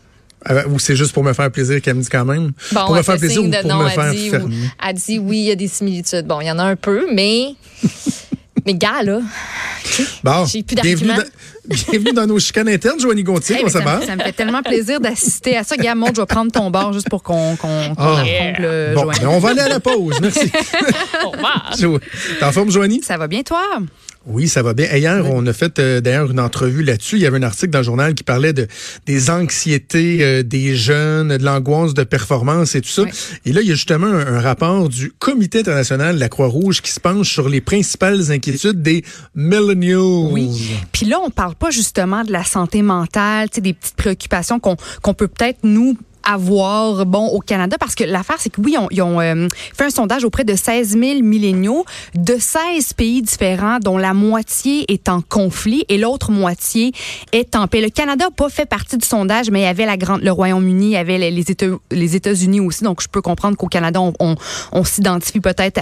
Euh, Ou c'est juste pour me faire plaisir qu'elle me dit quand même? Bon, pour me faire plaisir ou pour non, me faire dit, fermer? Elle dit oui, il y a des similitudes. Bon, il y en a un peu, mais. mais gars, là. Bon, J'ai plus bienvenue d'arguments. dans, bienvenue dans nos chicanes internes, Joanie Gontier, Hey, comment ça ça, va? me, ça me fait tellement plaisir d'assister à ça. Gamon, je vais prendre ton bord juste pour qu'on qu'on qu'on Ah. le Bon, ben, on va aller à la pause, merci. Au revoir. T'es en forme, Joanie? Ça va bien, toi? Oui, ça va bien. Hier, on a fait euh, d'ailleurs une entrevue là-dessus. Il y avait un article dans le journal qui parlait de des anxiétés euh, des jeunes, de l'angoisse de performance et tout ça. Oui. Et là, il y a justement un, un rapport du Comité international de la Croix-Rouge qui se penche sur les principales inquiétudes des millennials. Oui. Puis là, on parle pas justement de la santé mentale, tu sais, des petites préoccupations qu'on qu'on peut peut-être nous avoir bon au Canada parce que l'affaire c'est que oui on- ils ont euh, fait un sondage auprès de 16 000 milléniaux de 16 pays différents dont la moitié est en conflit et l'autre moitié est en paix. Le Canada n'a pas fait partie du sondage mais il y avait la grande le Royaume-Uni, il y avait les, États les États-Unis aussi donc je peux comprendre qu'au Canada on, on, s'identifie peut-être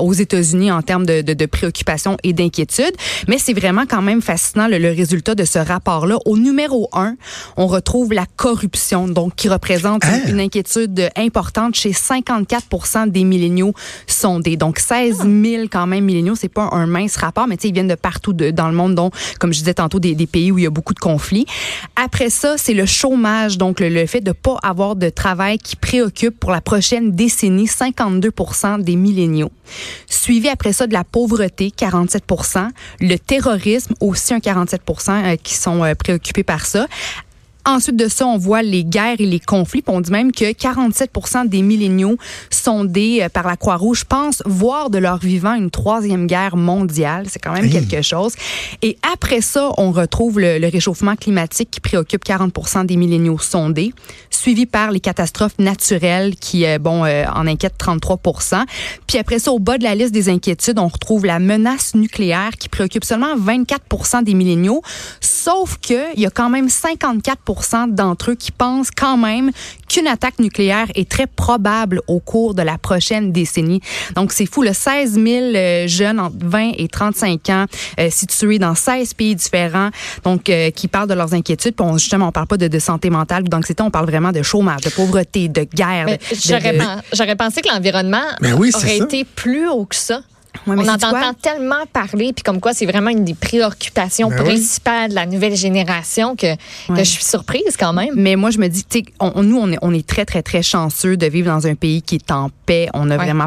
aux États-Unis en termes de, de, de préoccupations et d'inquiétudes mais c'est vraiment quand même fascinant le, le résultat de ce rapport-là. Au numéro un, on retrouve la corruption, donc qui représente représente Hein? une inquiétude importante chez 54 des milléniaux sondés. Donc 16 000 quand même milléniaux, c'est pas un mince rapport, mais tu sais, ils viennent de partout de- dans le monde, dont, comme je disais tantôt, des, des pays où il y a beaucoup de conflits. Après ça, c'est le chômage, donc le, le fait de pas avoir de travail qui préoccupe pour la prochaine décennie 52% des milléniaux. Suivi après ça de la pauvreté, 47% le terrorisme, aussi un 47% euh, qui sont euh, préoccupés par ça. Ensuite de ça, on voit les guerres et les conflits. Puis on dit même que 47 des milléniaux sondés euh, par la Croix-Rouge pensent voir de leur vivant une troisième guerre mondiale. C'est quand même quelque chose. Et après ça, on retrouve le, le réchauffement climatique qui préoccupe 40 des milléniaux sondés, suivi par les catastrophes naturelles qui, euh, bon, euh, en inquiètent 33 Puis après ça, au bas de la liste des inquiétudes, on retrouve la menace nucléaire qui préoccupe seulement 24 des milléniaux. Sauf que il y a quand même 54 d'entre eux qui pensent quand même qu'une attaque nucléaire est très probable au cours de la prochaine décennie. Donc c'est fou, le 16 000 euh, jeunes entre 20 et 35 ans euh, situés dans 16 pays différents, donc euh, qui parlent de leurs inquiétudes. Puis on, justement, on parle pas de, de santé mentale ou d'anxiété, on parle vraiment de chômage, de pauvreté, de guerre. J'aurais de- pensé que l'environnement Ben oui, aurait ça. été plus haut que ça. Ouais, On en entend tellement parler, puis comme quoi c'est vraiment une des préoccupations Ben oui. principales de la nouvelle génération que, je suis surprise quand même. Mais moi, je me dis, on, nous, on est, on est très, très, très chanceux de vivre dans un pays qui est en paix. On a Ouais. vraiment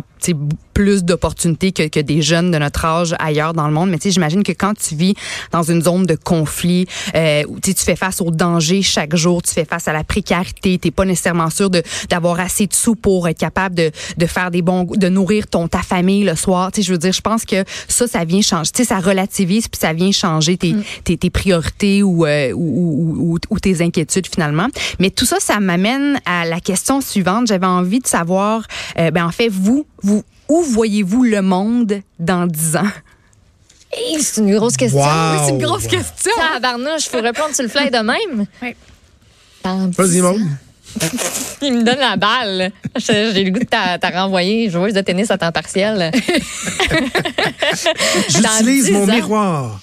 plus d'opportunités que, que des jeunes de notre âge ailleurs dans le monde. Mais tu sais, j'imagine que quand tu vis dans une zone de conflit, euh, où tu sais, tu fais face au danger chaque jour, tu fais face à la précarité, t'es pas nécessairement sûr de d'avoir assez de sous pour être capable de, de faire des bons, de nourrir ton ta famille le soir. Tu sais, je veux dire, je pense que ça, ça vient changer. Tu sais, ça relativise puis ça vient changer tes, tes, tes priorités ou, euh, ou, ou, ou- ou tes inquiétudes finalement. Mais tout ça, ça m'amène à la question suivante. J'avais envie de savoir, euh, ben en fait, vous, vous, où voyez-vous le monde dans 10 ans? Hey, c'est une grosse question. Wow. C'est une grosse question. Tabarnouche, faut répondre sur le fly de même. Dans Vas-y, ans. Il me donne la balle. J'ai le goût de t'a t'a renvoyer joueuse de tennis à temps partiel. J'utilise mon ans. miroir.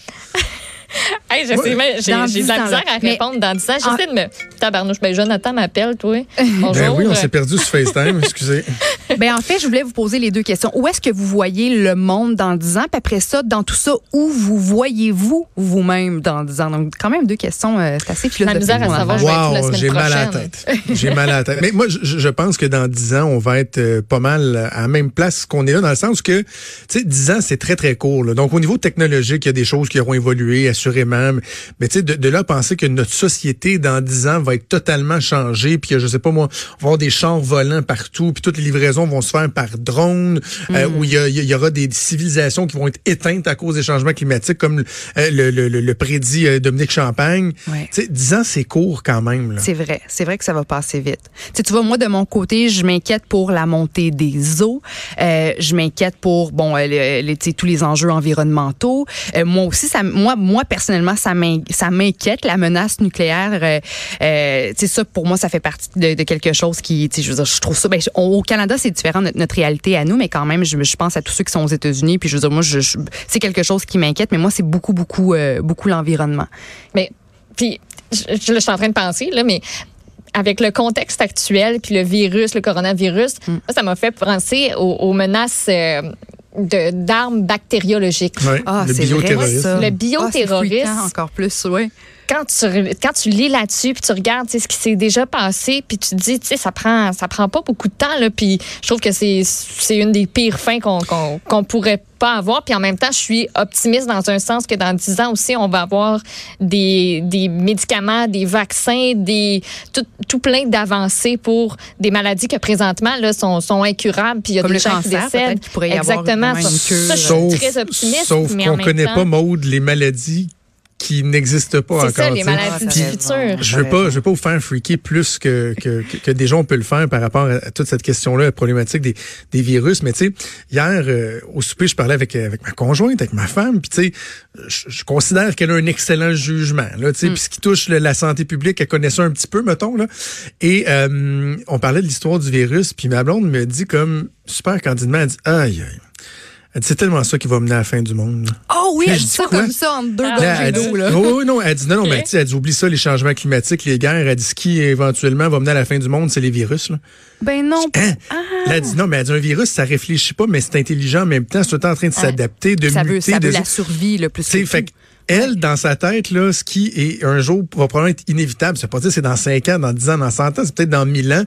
Hey, je Ouais. sais, mais j'ai de la misère à répondre dans 10 ans. J'essaie de me. Tabarnouche, ben Jonathan m'appelle, toi. Bonjour. Ben oui, on s'est perdu sur FaceTime, excusez. Ben en fait, je voulais vous poser les deux questions. Où est-ce que vous voyez le monde dans 10 ans? Puis après ça, dans tout ça, où vous voyez-vous vous-même dans 10 ans? Donc, quand même deux questions, euh, c'est assez philosophique. misère à savoir, la Wow, j'ai mal à la tête. J'ai mal à la tête. Mais moi, je, je pense que dans 10 ans, on va être euh, pas mal à la même place qu'on est là, dans le sens que, tu sais, 10 ans, c'est très, très court. là. Donc, au niveau technologique, il y a des choses qui auront évolué, assurément. Mais tu sais, de, de là, penser que notre société, dans 10 ans, va être totalement changée, puis que, je sais pas moi, on va avoir des chars volants partout, puis toutes les livraisons vont se faire par drone, euh, où il y, aura des civilisations qui vont être éteintes à cause des changements climatiques, comme euh, le, le, le- le prédit euh, Dominique Champagne. Ouais. Tu sais, 10 ans, c'est court quand même. C'est vrai, c'est vrai que ça va passer vite. Tu, vois, moi de mon côté, je m'inquiète pour la montée des eaux. Je m'inquiète pour bon, le- le- tu sais, tous les enjeux environnementaux. Moi aussi, ça, moi, moi personnellement, ça m'in- ça m'inquiète la menace nucléaire. Euh, euh, ça pour moi, ça fait partie de, de quelque chose qui, je veux dire, je trouve ça. Ben, on- au Canada, c'est différent notre, notre réalité à nous, mais quand même, je, je pense à tous ceux qui sont aux États-Unis. Puis je veux dire, moi, je, je- c'est quelque chose qui m'inquiète, mais moi, c'est beaucoup, beaucoup, euh, beaucoup l'environnement. Mais, puis, je, je, là, je suis en train de penser, là, mais avec le contexte actuel, puis le virus, le coronavirus, Mm. ça m'a fait penser aux, aux menaces euh, d'armes bactériologiques. Ah, le c'est vrai, bioterrorisme. ça. Le Ah, c'est bioterrorisme. encore plus, ouais. Quand tu, quand tu lis là-dessus, puis tu regardes ce qui s'est déjà passé, puis tu te dis, tu sais, ça prend, ça prend pas beaucoup de temps, là, puis je trouve que c'est c'est une des pires fins qu'on qu'on qu'on pourrait pas avoir. Puis en même temps, je suis optimiste dans un sens que dans 10 ans aussi, on va avoir des, des médicaments, des vaccins, des tout, tout plein d'avancées pour des maladies que présentement là, sont, sont incurables. Puis il y a Comme des gens cancer, qui décèdent. pourrait y avoir Exactement. une Ça, ça, je suis Sauf, très optimiste. sauf qu'on même connaît temps, pas, Maude, les maladies qui n'existent pas encore. C'est ça, les maladies du futur. Je veux pas, je veux pas vous faire freaker plus que, que, que, que déjà on peut le faire par rapport à toute cette question-là, la problématique des, des virus. Mais tu sais, hier, euh, au souper, je parlais avec, avec ma conjointe, avec ma femme, puis tu sais, je, je considère qu'elle a un excellent jugement, là, tu sais, puis ce qui touche le- la santé publique, elle connaît ça un petit peu, mettons, là. Et euh, on parlait de l'histoire du virus, puis ma blonde me dit comme, super candidement, elle dit, aïe, aïe. Elle dit, c'est tellement ça qui va mener à la fin du monde. Oh oui, elle je dit dis ça quoi? comme ça, entre deux Là, dit, là. oh, oui, non, elle dit non, non, mais elle dit oublie ça, les changements climatiques, les guerres. Elle dit ce qui éventuellement va mener à la fin du monde, c'est les virus. Là. Ben non. Hein? Ah. Là, elle dit non, mais elle dit un virus, ça réfléchit pas, mais c'est intelligent en même temps, c'est tout le temps en train de s'adapter, de ça muter. veut, ça de... veut la survie le plus Tu sais, que fait elle, dans sa tête, là, ce qui est un jour va probablement être inévitable, c'est pas dire c'est dans 5 ans, dans 10 ans, dans 100 ans, c'est peut-être dans 1000 ans.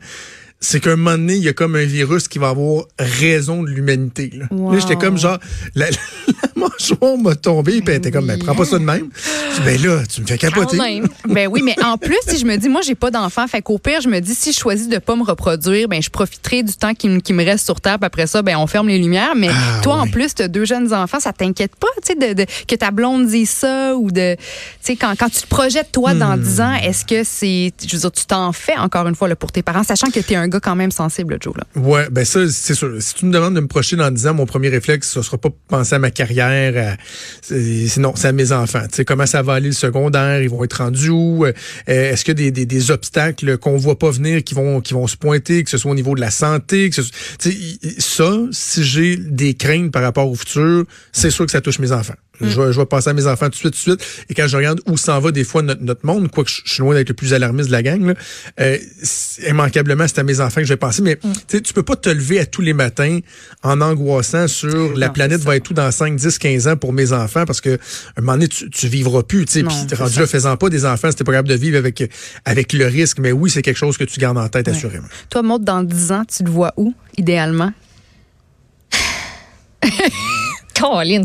C'est qu'un moment donné, il y a comme un virus qui va avoir raison de l'humanité. Là, Wow. Là, j'étais comme genre, la, mâchoire m'a tombé, puis elle était comme, ben, prends pas ça de même. Je dis, ben là, tu me fais capoter. Quand même. Ben oui, mais en plus, si je me dis, moi, j'ai pas d'enfant, fait qu'au pire, je me dis, si je choisis de pas me reproduire, ben je profiterai du temps qui, me- qui me reste sur Terre, puis après ça, ben on ferme les lumières. Mais Ah, toi, en plus, t'as deux jeunes enfants, ça t'inquiète pas, tu sais, de, de- que ta blonde dise ça ou de, tu sais, quand, quand tu te projettes toi Hmm. dans 10 ans, est-ce que c'est, je veux dire, tu t'en fais encore une fois là, pour tes parents, sachant que t'es un gars quand même sensible, Joe là? Ouais, ben ça, c'est sûr. Si tu me demandes de me projeter dans 10 ans, mon premier réflexe, ce sera pas penser à ma carrière, à, c'est- mes enfants. Tu comment ça va aller le secondaire, ils vont être rendus où, euh, est-ce a des, des, obstacles qu'on voit pas venir qui vont, qui vont se pointer, que ce soit au niveau de la santé, que ce tu ça, si j'ai des craintes par rapport au futur, c'est sûr que ça touche mes enfants. Je, vais, je vais penser à mes enfants tout de suite, tout de suite. Et quand je regarde où s'en va des fois notre, notre monde, quoique je je suis loin d'être le plus alarmiste de la gang, là, euh, immanquablement, c'est à mes enfants que je vais penser. Mais tu sais, tu peux pas te lever à tous les matins en angoissant sur la planète va être où dans 5, 10, 15 ans pour mes enfants parce que un moment donné, tu, tu vivras plus. tu sais. Non, Puis rendu là, faisant pas des enfants, c'était pas capable de vivre avec, avec le risque. Mais oui, c'est quelque chose que tu gardes en tête, assurément. Toi, Maud, dans 10 ans, tu te vois où, idéalement?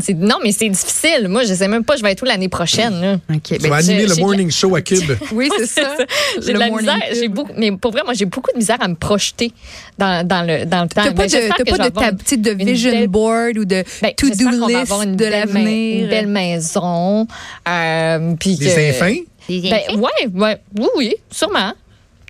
C'est non mais c'est difficile. Moi, je sais même pas je vais être où l'année prochaine. là. Tu ben, vas animer le morning show à Cube. oui, c'est ça. J'ai de la morning misère, j'ai beaucoup, mais pour vrai, moi, j'ai beaucoup de misère à me projeter dans, dans le dans le temps. T'as pas de, pas de, ta, sais, de vision belle- board ou de Ben, qu'on va list avoir une de l'avenir. Une belle maison. Euh, puis Des que- infins? Ben, ouais, ouais, oui, oui, sûrement.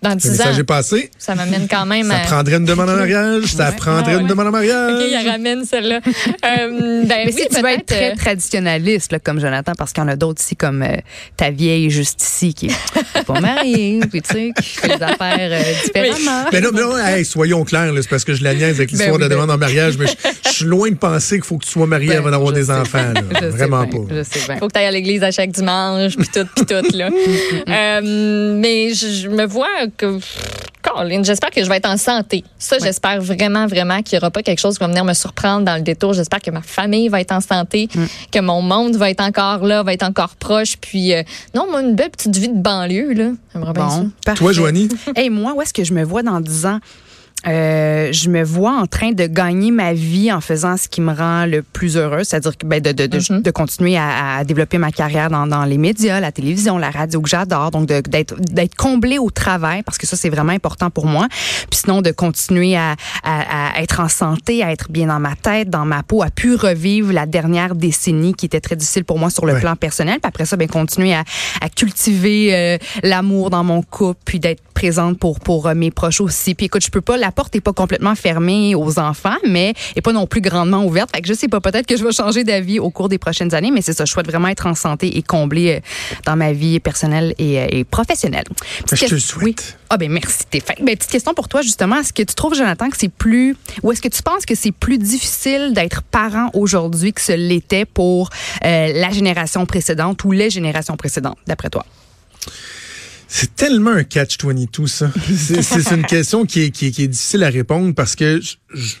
Dans Le 10 ans, est passé. ça m'amène quand même Ça à... prendrait une demande en mariage. Ça prendrait Ah, une ouais. demande en mariage. OK, il ramène celle-là. Euh, ben Mais oui, si tu veux être très euh, traditionnaliste, là, comme Jonathan, parce qu'il y en a d'autres ici, comme euh, ta vieille juste ici, qui est pas mariée, puis tu sais, qui fait les affaires euh, différemment. Mais non, mais non, hey, soyons clairs, c'est parce que je la niaise avec l'histoire Ben oui, de la ben- demande en mariage, mais je, je suis loin de penser qu'il faut que tu sois marié Ben, avant d'avoir des sais enfants. bien, là. je sais Vraiment pas. Je sais bien. faut que tu ailles à l'église à chaque dimanche, puis tout, puis tout, là. Euh, mais je, je me vois que... Colin, j'espère que je vais être en santé. Ça, j'espère vraiment, vraiment qu'il n'y aura pas quelque chose qui va venir me surprendre dans le détour. J'espère que ma famille va être en santé, que mon monde va être encore là, va être encore proche. Puis, euh, non, moi, une belle petite vie de banlieue, là. J'aimerais bien ça. Bon, parfait. Toi, Joanie? Hey, moi, où est-ce que je me vois dans 10 ans? Euh, je me vois en train de gagner ma vie en faisant ce qui me rend le plus heureux, c'est-à-dire que, ben, de, de, de, Mm-hmm. de continuer à, à développer ma carrière dans, dans les médias, la télévision, la radio que j'adore, donc de- d'être d'être comblé au travail parce que ça c'est vraiment important pour moi. Puis sinon de continuer à, à, à être en santé, à être bien dans ma tête, dans ma peau, à pu revivre la dernière décennie qui était très difficile pour moi sur le Ouais. plan personnel. Puis après ça, ben continuer à, à cultiver euh, l'amour dans mon couple, puis d'être présente pour pour euh, mes proches aussi. Puis écoute, je peux pas, la porte est pas complètement fermée aux enfants, mais est pas non plus grandement ouverte. Fait que je sais pas, peut-être que je vais changer d'avis au cours des prochaines années, mais c'est ça, je souhaite vraiment être en santé et comblée euh, dans ma vie personnelle et, euh, et professionnelle. Petite Je te le souhaite. Oui. Ah ben merci Stéphane. Ben, petite question pour toi justement, est-ce que tu trouves Jonathan que c'est plus ou est-ce que tu penses que c'est plus difficile d'être parent aujourd'hui que ce l'était pour euh, la génération précédente ou les générations précédentes d'après toi? C'est tellement un catch-22, ça. C'est une question qui est, qui, est, qui est difficile à répondre parce que je, je-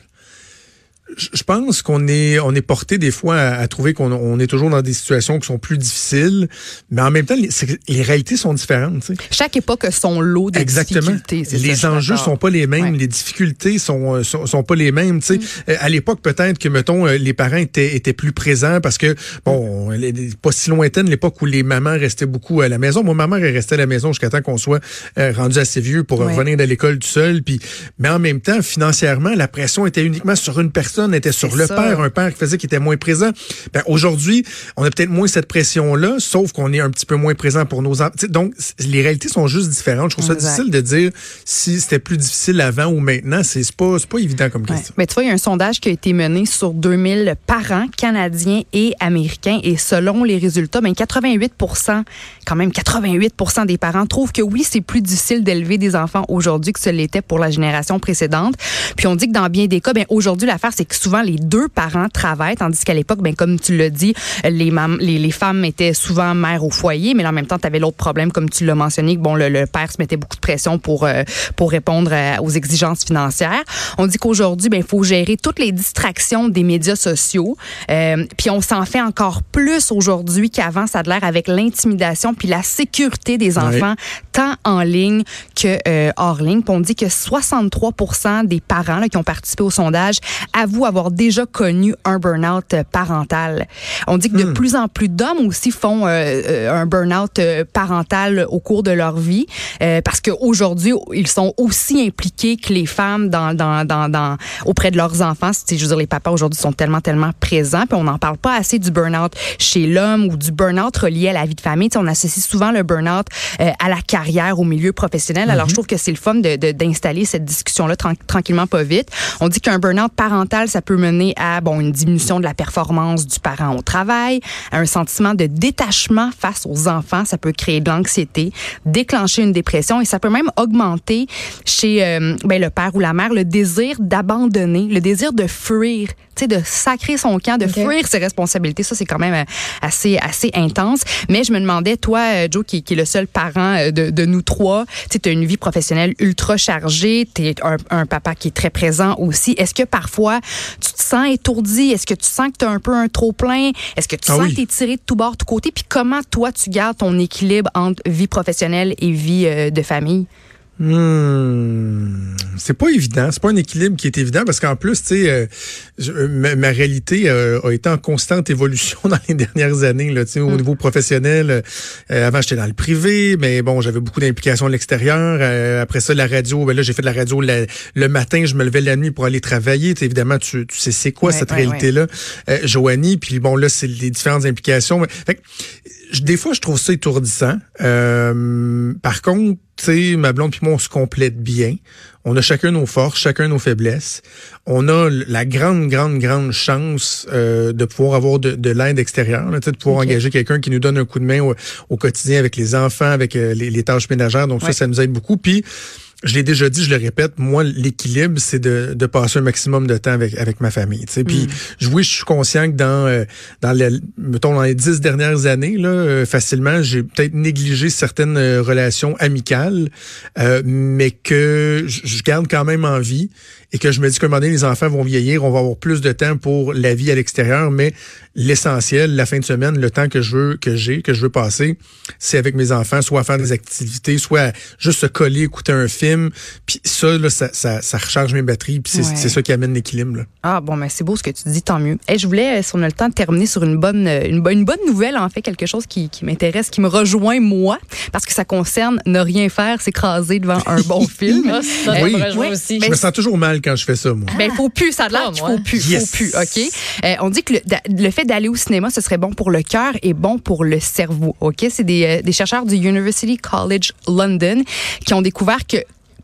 je pense qu'on est on est porté des fois à, à trouver qu'on on est toujours dans des situations qui sont plus difficiles, mais en même temps, les, les réalités sont différentes. tu sais. Chaque époque a son lot de Exactement. difficultés. ça, Les suis enjeux sont pas les mêmes, Ouais. les difficultés sont, euh, sont sont pas les mêmes. Tu sais, Euh, à l'époque peut-être que mettons euh, les parents étaient étaient plus présents parce que bon, les- pas si lointaine l'époque où les mamans restaient beaucoup à la maison. Moi, ma mère elle restait à la maison jusqu'à temps qu'on soit euh, rendu assez vieux pour Ouais. revenir de l'école tout seul. Puis, mais en même temps, financièrement, la pression était uniquement sur une personne, était sur le ça. père, un père qui faisait qui était moins présent. Ben, aujourd'hui, on a peut-être moins cette pression-là, sauf qu'on est un petit peu moins présent pour nos enfants. Donc, les réalités sont juste différentes. Je trouve ça Exact. difficile de dire si c'était plus difficile avant ou maintenant. C'est pas, c'est pas évident comme Ouais. question. Mais tu vois, il y a un sondage qui a été mené sur 2000 parents canadiens et américains et selon les résultats, ben 88% quand même 88% des parents trouvent que oui, c'est plus difficile d'élever des enfants aujourd'hui que ce l'était pour la génération précédente. Puis on dit que dans bien des cas, ben aujourd'hui l'affaire c'est que souvent les deux parents travaillent, tandis qu'à l'époque, ben, comme tu l'as dit, les, mam- les, les femmes étaient souvent mères au foyer, mais là, en même temps, tu avais l'autre problème, comme tu l'as mentionné, que bon, le, le père se mettait beaucoup de pression pour, euh, pour répondre euh, aux exigences financières. On dit qu'aujourd'hui, ben, il faut gérer toutes les distractions des médias sociaux. Euh, puis on s'en fait encore plus aujourd'hui qu'avant, ça a l'air avec l'intimidation puis la sécurité des enfants, tant en ligne que hors ligne. Puis on dit que 63 des parents là, qui ont participé au sondage avouent avoir déjà connu un burn-out euh, parental. On dit que de plus en plus d'hommes aussi font euh, euh, un burn-out parental au cours de leur vie euh, parce qu'aujourd'hui, ils sont aussi impliqués que les femmes dans, dans, dans, dans, auprès de leurs enfants. Je veux dire, les papas aujourd'hui sont tellement, tellement présents. Puis on n'en parle pas assez du burn-out chez l'homme ou du burn-out relié à la vie de famille. On associe souvent le burn-out euh, à la carrière, au milieu professionnel. Alors, je trouve que c'est le fun de- de- d'installer cette discussion-là tran- tranquillement, pas vite. On dit qu'un burn-out parental, ça peut mener à bon une diminution de la performance du parent au travail, à un sentiment de détachement face aux enfants. Ça peut créer de l'anxiété, déclencher une dépression et ça peut même augmenter chez euh, ben, le père ou la mère le désir d'abandonner, le désir de fuir, tu sais, de sacrer son camp, de fuir ses responsabilités. Ça, c'est quand même euh, assez, assez intense. Mais je me demandais, toi, euh, Joe, qui, qui est le seul parent de, de nous trois, tu as une vie professionnelle ultra chargée, tu es un, un papa qui est très présent aussi. Est-ce que parfois, tu te sens étourdi? Est-ce que tu sens que tu as un peu un trop-plein? Est-ce que tu Ah sens oui. que tu es tiré de tout bord, de tout côté? Puis comment, toi, tu gardes ton équilibre entre vie professionnelle et vie euh, de famille? Hmm, c'est pas évident. C'est pas un équilibre qui est évident parce qu'en plus, tu sais, euh, je- ma, ma réalité euh, a été en constante évolution dans les dernières années. Là, tu sais, au niveau professionnel, euh, avant j'étais dans le privé, mais bon, j'avais beaucoup d'implications à l'extérieur. Euh, après ça, la radio, ben là, j'ai fait de la radio la- le matin, je me levais la nuit pour aller travailler. Tu sais, évidemment, tu, tu sais c'est quoi Ouais, cette ouais, réalité-là, Euh, Joanie. Puis bon, là, c'est les différentes implications. Fait des fois, je trouve ça étourdissant. Euh, par contre, tu sais, ma blonde puis moi, on se complète bien. On a chacun nos forces, chacun nos faiblesses. On a la grande, grande, grande chance euh, de pouvoir avoir de, de l'aide extérieure, là, tu sais, de pouvoir engager quelqu'un qui nous donne un coup de main au, au quotidien avec les enfants, avec euh, les, les tâches ménagères. Donc Ouais. ça, ça nous aide beaucoup. Puis je l'ai déjà dit, je le répète, moi, l'équilibre, c'est de, de passer un maximum de temps avec, avec ma famille. Puis, je- oui, je suis conscient que dans, euh, dans, les, mettons, dans les dix dernières années, là, euh, facilement, j'ai peut-être négligé certaines euh, relations amicales, euh, mais que je je garde quand même en vie et que je me dis qu'à un moment donné, les enfants vont vieillir, on va avoir plus de temps pour la vie à l'extérieur, mais l'essentiel, la fin de semaine, le temps que je veux, que j'ai, que je veux passer, c'est avec mes enfants, soit à faire des activités, soit à juste se coller, écouter un film. Puis ça, là, ça, ça, ça recharge mes batteries, puis c'est Ouais. ça qui amène l'équilibre. là. Ah bon, mais c'est beau ce que tu dis, tant mieux. Et je voulais, euh, si on a le temps, de terminer sur une bonne, euh, une, une bonne nouvelle, en fait, quelque chose qui, qui m'intéresse, qui me rejoint moi, parce que ça concerne ne rien faire, s'écraser devant un bon film. Ah, ça, Euh, Oui. me rejoint ouais, aussi. mais Je me sens toujours mal quand je fais ça, moi. ben, faut plus, ça a l'air Ah, qu'il faut plus, Yes. faut plus, OK? Euh, on dit que le, le fait d'aller au cinéma, ce serait bon pour le cœur et bon pour le cerveau, OK? C'est des, euh, des chercheurs du University College London qui ont découvert que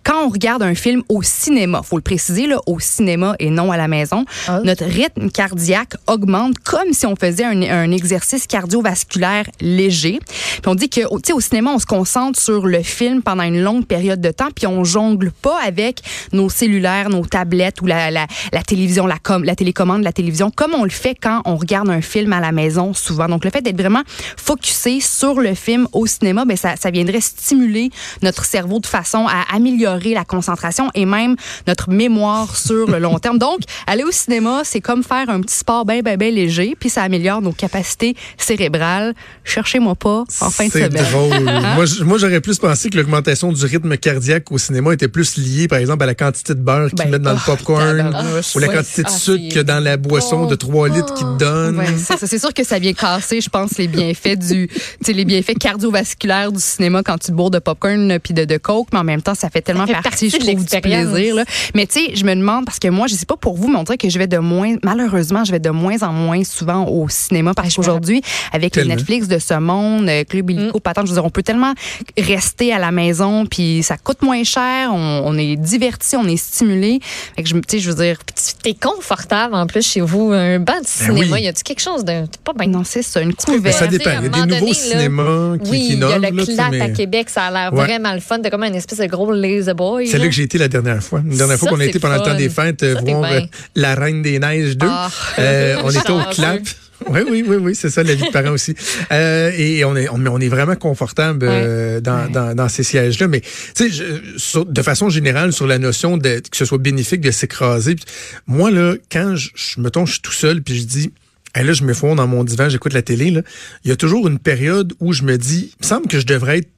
quand on regarde un film au cinéma, faut le préciser là, au cinéma et non à la maison, Ah. notre rythme cardiaque augmente comme si on faisait un, un exercice cardiovasculaire léger. Puis on dit que tu sais au cinéma, on se concentre sur le film pendant une longue période de temps, puis on jongle pas avec nos cellulaires, nos tablettes ou la, la, la télévision, la, com, la télécommande de la télévision, comme on le fait quand on regarde un film à la maison souvent. Donc le fait d'être vraiment focusé sur le film au cinéma, ben ça, ça viendrait stimuler notre cerveau de façon à améliorer la concentration et même notre mémoire sur le long terme. Donc, aller au cinéma, c'est comme faire un petit sport bien, bien, bien léger, puis ça améliore nos capacités cérébrales. Cherchez-moi pas en fin de C'est semaine. drôle. moi, j- moi, j'aurais plus pensé que l'augmentation du rythme cardiaque au cinéma était plus liée, par exemple, à la quantité de beurre qu'ils Ben, mettent dans le oh, popcorn tabarnouche. ou la quantité de Ah, sucre dans la boisson de 3 litres qu'ils te donnent. Ouais, c'est sûr que ça vient casser, je pense, les bienfaits du, les bienfaits cardiovasculaires du cinéma quand tu bourres de popcorn puis de, de coke, mais en même temps, ça fait tellement fait partie, partie je trouve, du plaisir. Là. Mais tu sais, je me demande parce que moi, je sais pas pour vous, mais on dirait que je vais de moins, malheureusement, je vais de moins en moins souvent au cinéma parce qu'aujourd'hui, avec les. Netflix de ce monde, euh, Club Illico, Patente, je veux dire, on peut tellement rester à la maison puis ça coûte moins cher, on, on est diverti, on est stimulé. Fait que je, tu sais, je veux dire, T'es confortable en plus chez vous, un banc de cinéma. oui. Y a-tu quelque chose de. T'es pas bien? non, c'est ça, une Mais couverte. ça dépend. Il y a des nouveaux donné, là, cinémas qui, oui, qui il y a le là, à Québec, ça a l'air Ouais. vraiment le fun. T'as comme une espèce de gros laser the boy. C'est là que j'ai été la dernière fois. La dernière fois qu'on a été pendant le temps des fêtes euh, Ça, voir euh, La Reine des Neiges 2. Ah. Euh, on était au clap. Oui, oui, oui, oui, c'est ça, la vie de parents aussi. Euh, et on est, on, on est vraiment confortable euh, dans, dans, dans ces sièges-là. Mais, tu sais, de façon générale, sur la notion de que ce soit bénéfique de s'écraser, moi, là, quand je, je mettons, je suis tout seul, puis je dis, Hey, là, je me fonds dans mon divan, j'écoute la télé, là. Il y a toujours une période où je me dis, il me semble que je devrais être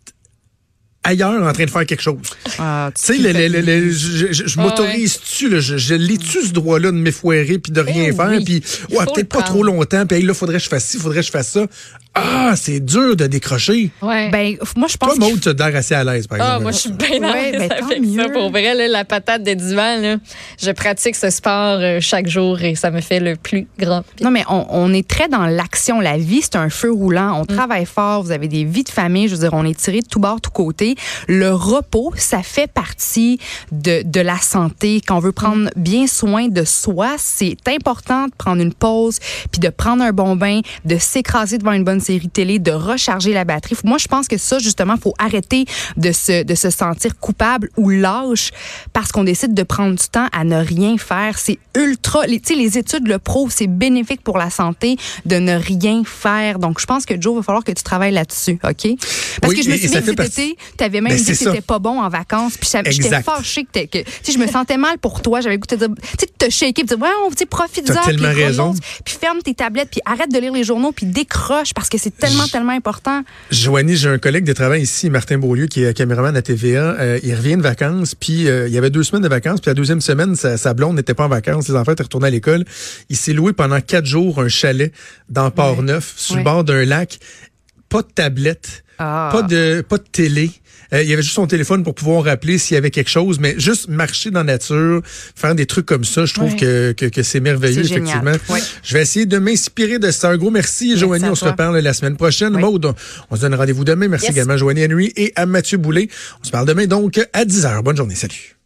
ailleurs en train de faire quelque chose. Ah, Tu sais, je, je- je Ah m'autorise-tu, là, je, je l'ai-tu ce droit-là de m'effoirer puis de rien Eh faire, oui. puis ouais, peut-être pas trop longtemps, puis hey, là, faudrait que je fasse ci, faudrait que je fasse ça. Ah, c'est dur de décrocher. Ouais. Ben, moi, je pense Toi, Maud, tu as assez à l'aise, par Ah, exemple. moi, je suis bien à Ouais, l'aise ben, tant avec ça. mieux. Pour vrai, là, la patate de divan, là, je pratique ce sport euh, chaque jour et ça me fait le plus grand bien. Non, mais on, on est très dans l'action. La vie, c'est un feu roulant. On travaille fort. Vous avez des vies de famille. Je veux dire, on est tiré de tout bord, tout côté. Le repos, ça fait partie de, de la santé. Quand on veut prendre bien soin de soi, c'est important de prendre une pause, puis de prendre un bon bain, de s'écraser devant une bonne série télé, de recharger la batterie. Moi, je pense que ça, justement, faut arrêter de se, de se sentir coupable ou lâche parce qu'on décide de prendre du temps à ne rien faire. C'est ultra, tu sais, les études le prouvent, c'est bénéfique pour la santé de ne rien faire. Donc, je pense que Joe, il va falloir que tu travailles là-dessus, OK? Parce Oui, que je me souviens ça que cet été, tu avais même Ben, dit que ça. t'étais pas bon en vacances, puis j'étais fâchée que, que tu je me sentais mal pour toi. J'avais goûté de tu te shaker, puis dire, ouais, sais, profite-en, puis puis ferme tes tablettes, puis arrête de lire les journaux, puis décroche parce que c'est tellement, tellement important. Joanie, j'ai un collègue de travail ici, Martin Beaulieu, qui est caméraman à TVA. Euh, il revient de vacances, puis euh, il y avait deux semaines de vacances, puis la deuxième semaine, sa, sa blonde n'était pas en vacances, les enfants étaient retournés à l'école. Il s'est loué pendant quatre jours un chalet dans Port-Neuf, sur le bord d'un lac. Pas de tablette, Ah. pas de pas de télé. Euh, il y avait juste son téléphone pour pouvoir rappeler s'il y avait quelque chose, mais juste marcher dans la nature, faire des trucs comme ça, je trouve Ouais. que, que, que c'est merveilleux, effectivement. Ouais. Je vais essayer de m'inspirer de ça. Un gros merci, Joanie. On se reparle la semaine prochaine. Oui. Maude, on- se donne rendez-vous demain. Merci Yes. également à Joanie Henry et à Mathieu Boulay. On se parle demain donc à 10h. Bonne journée. Salut.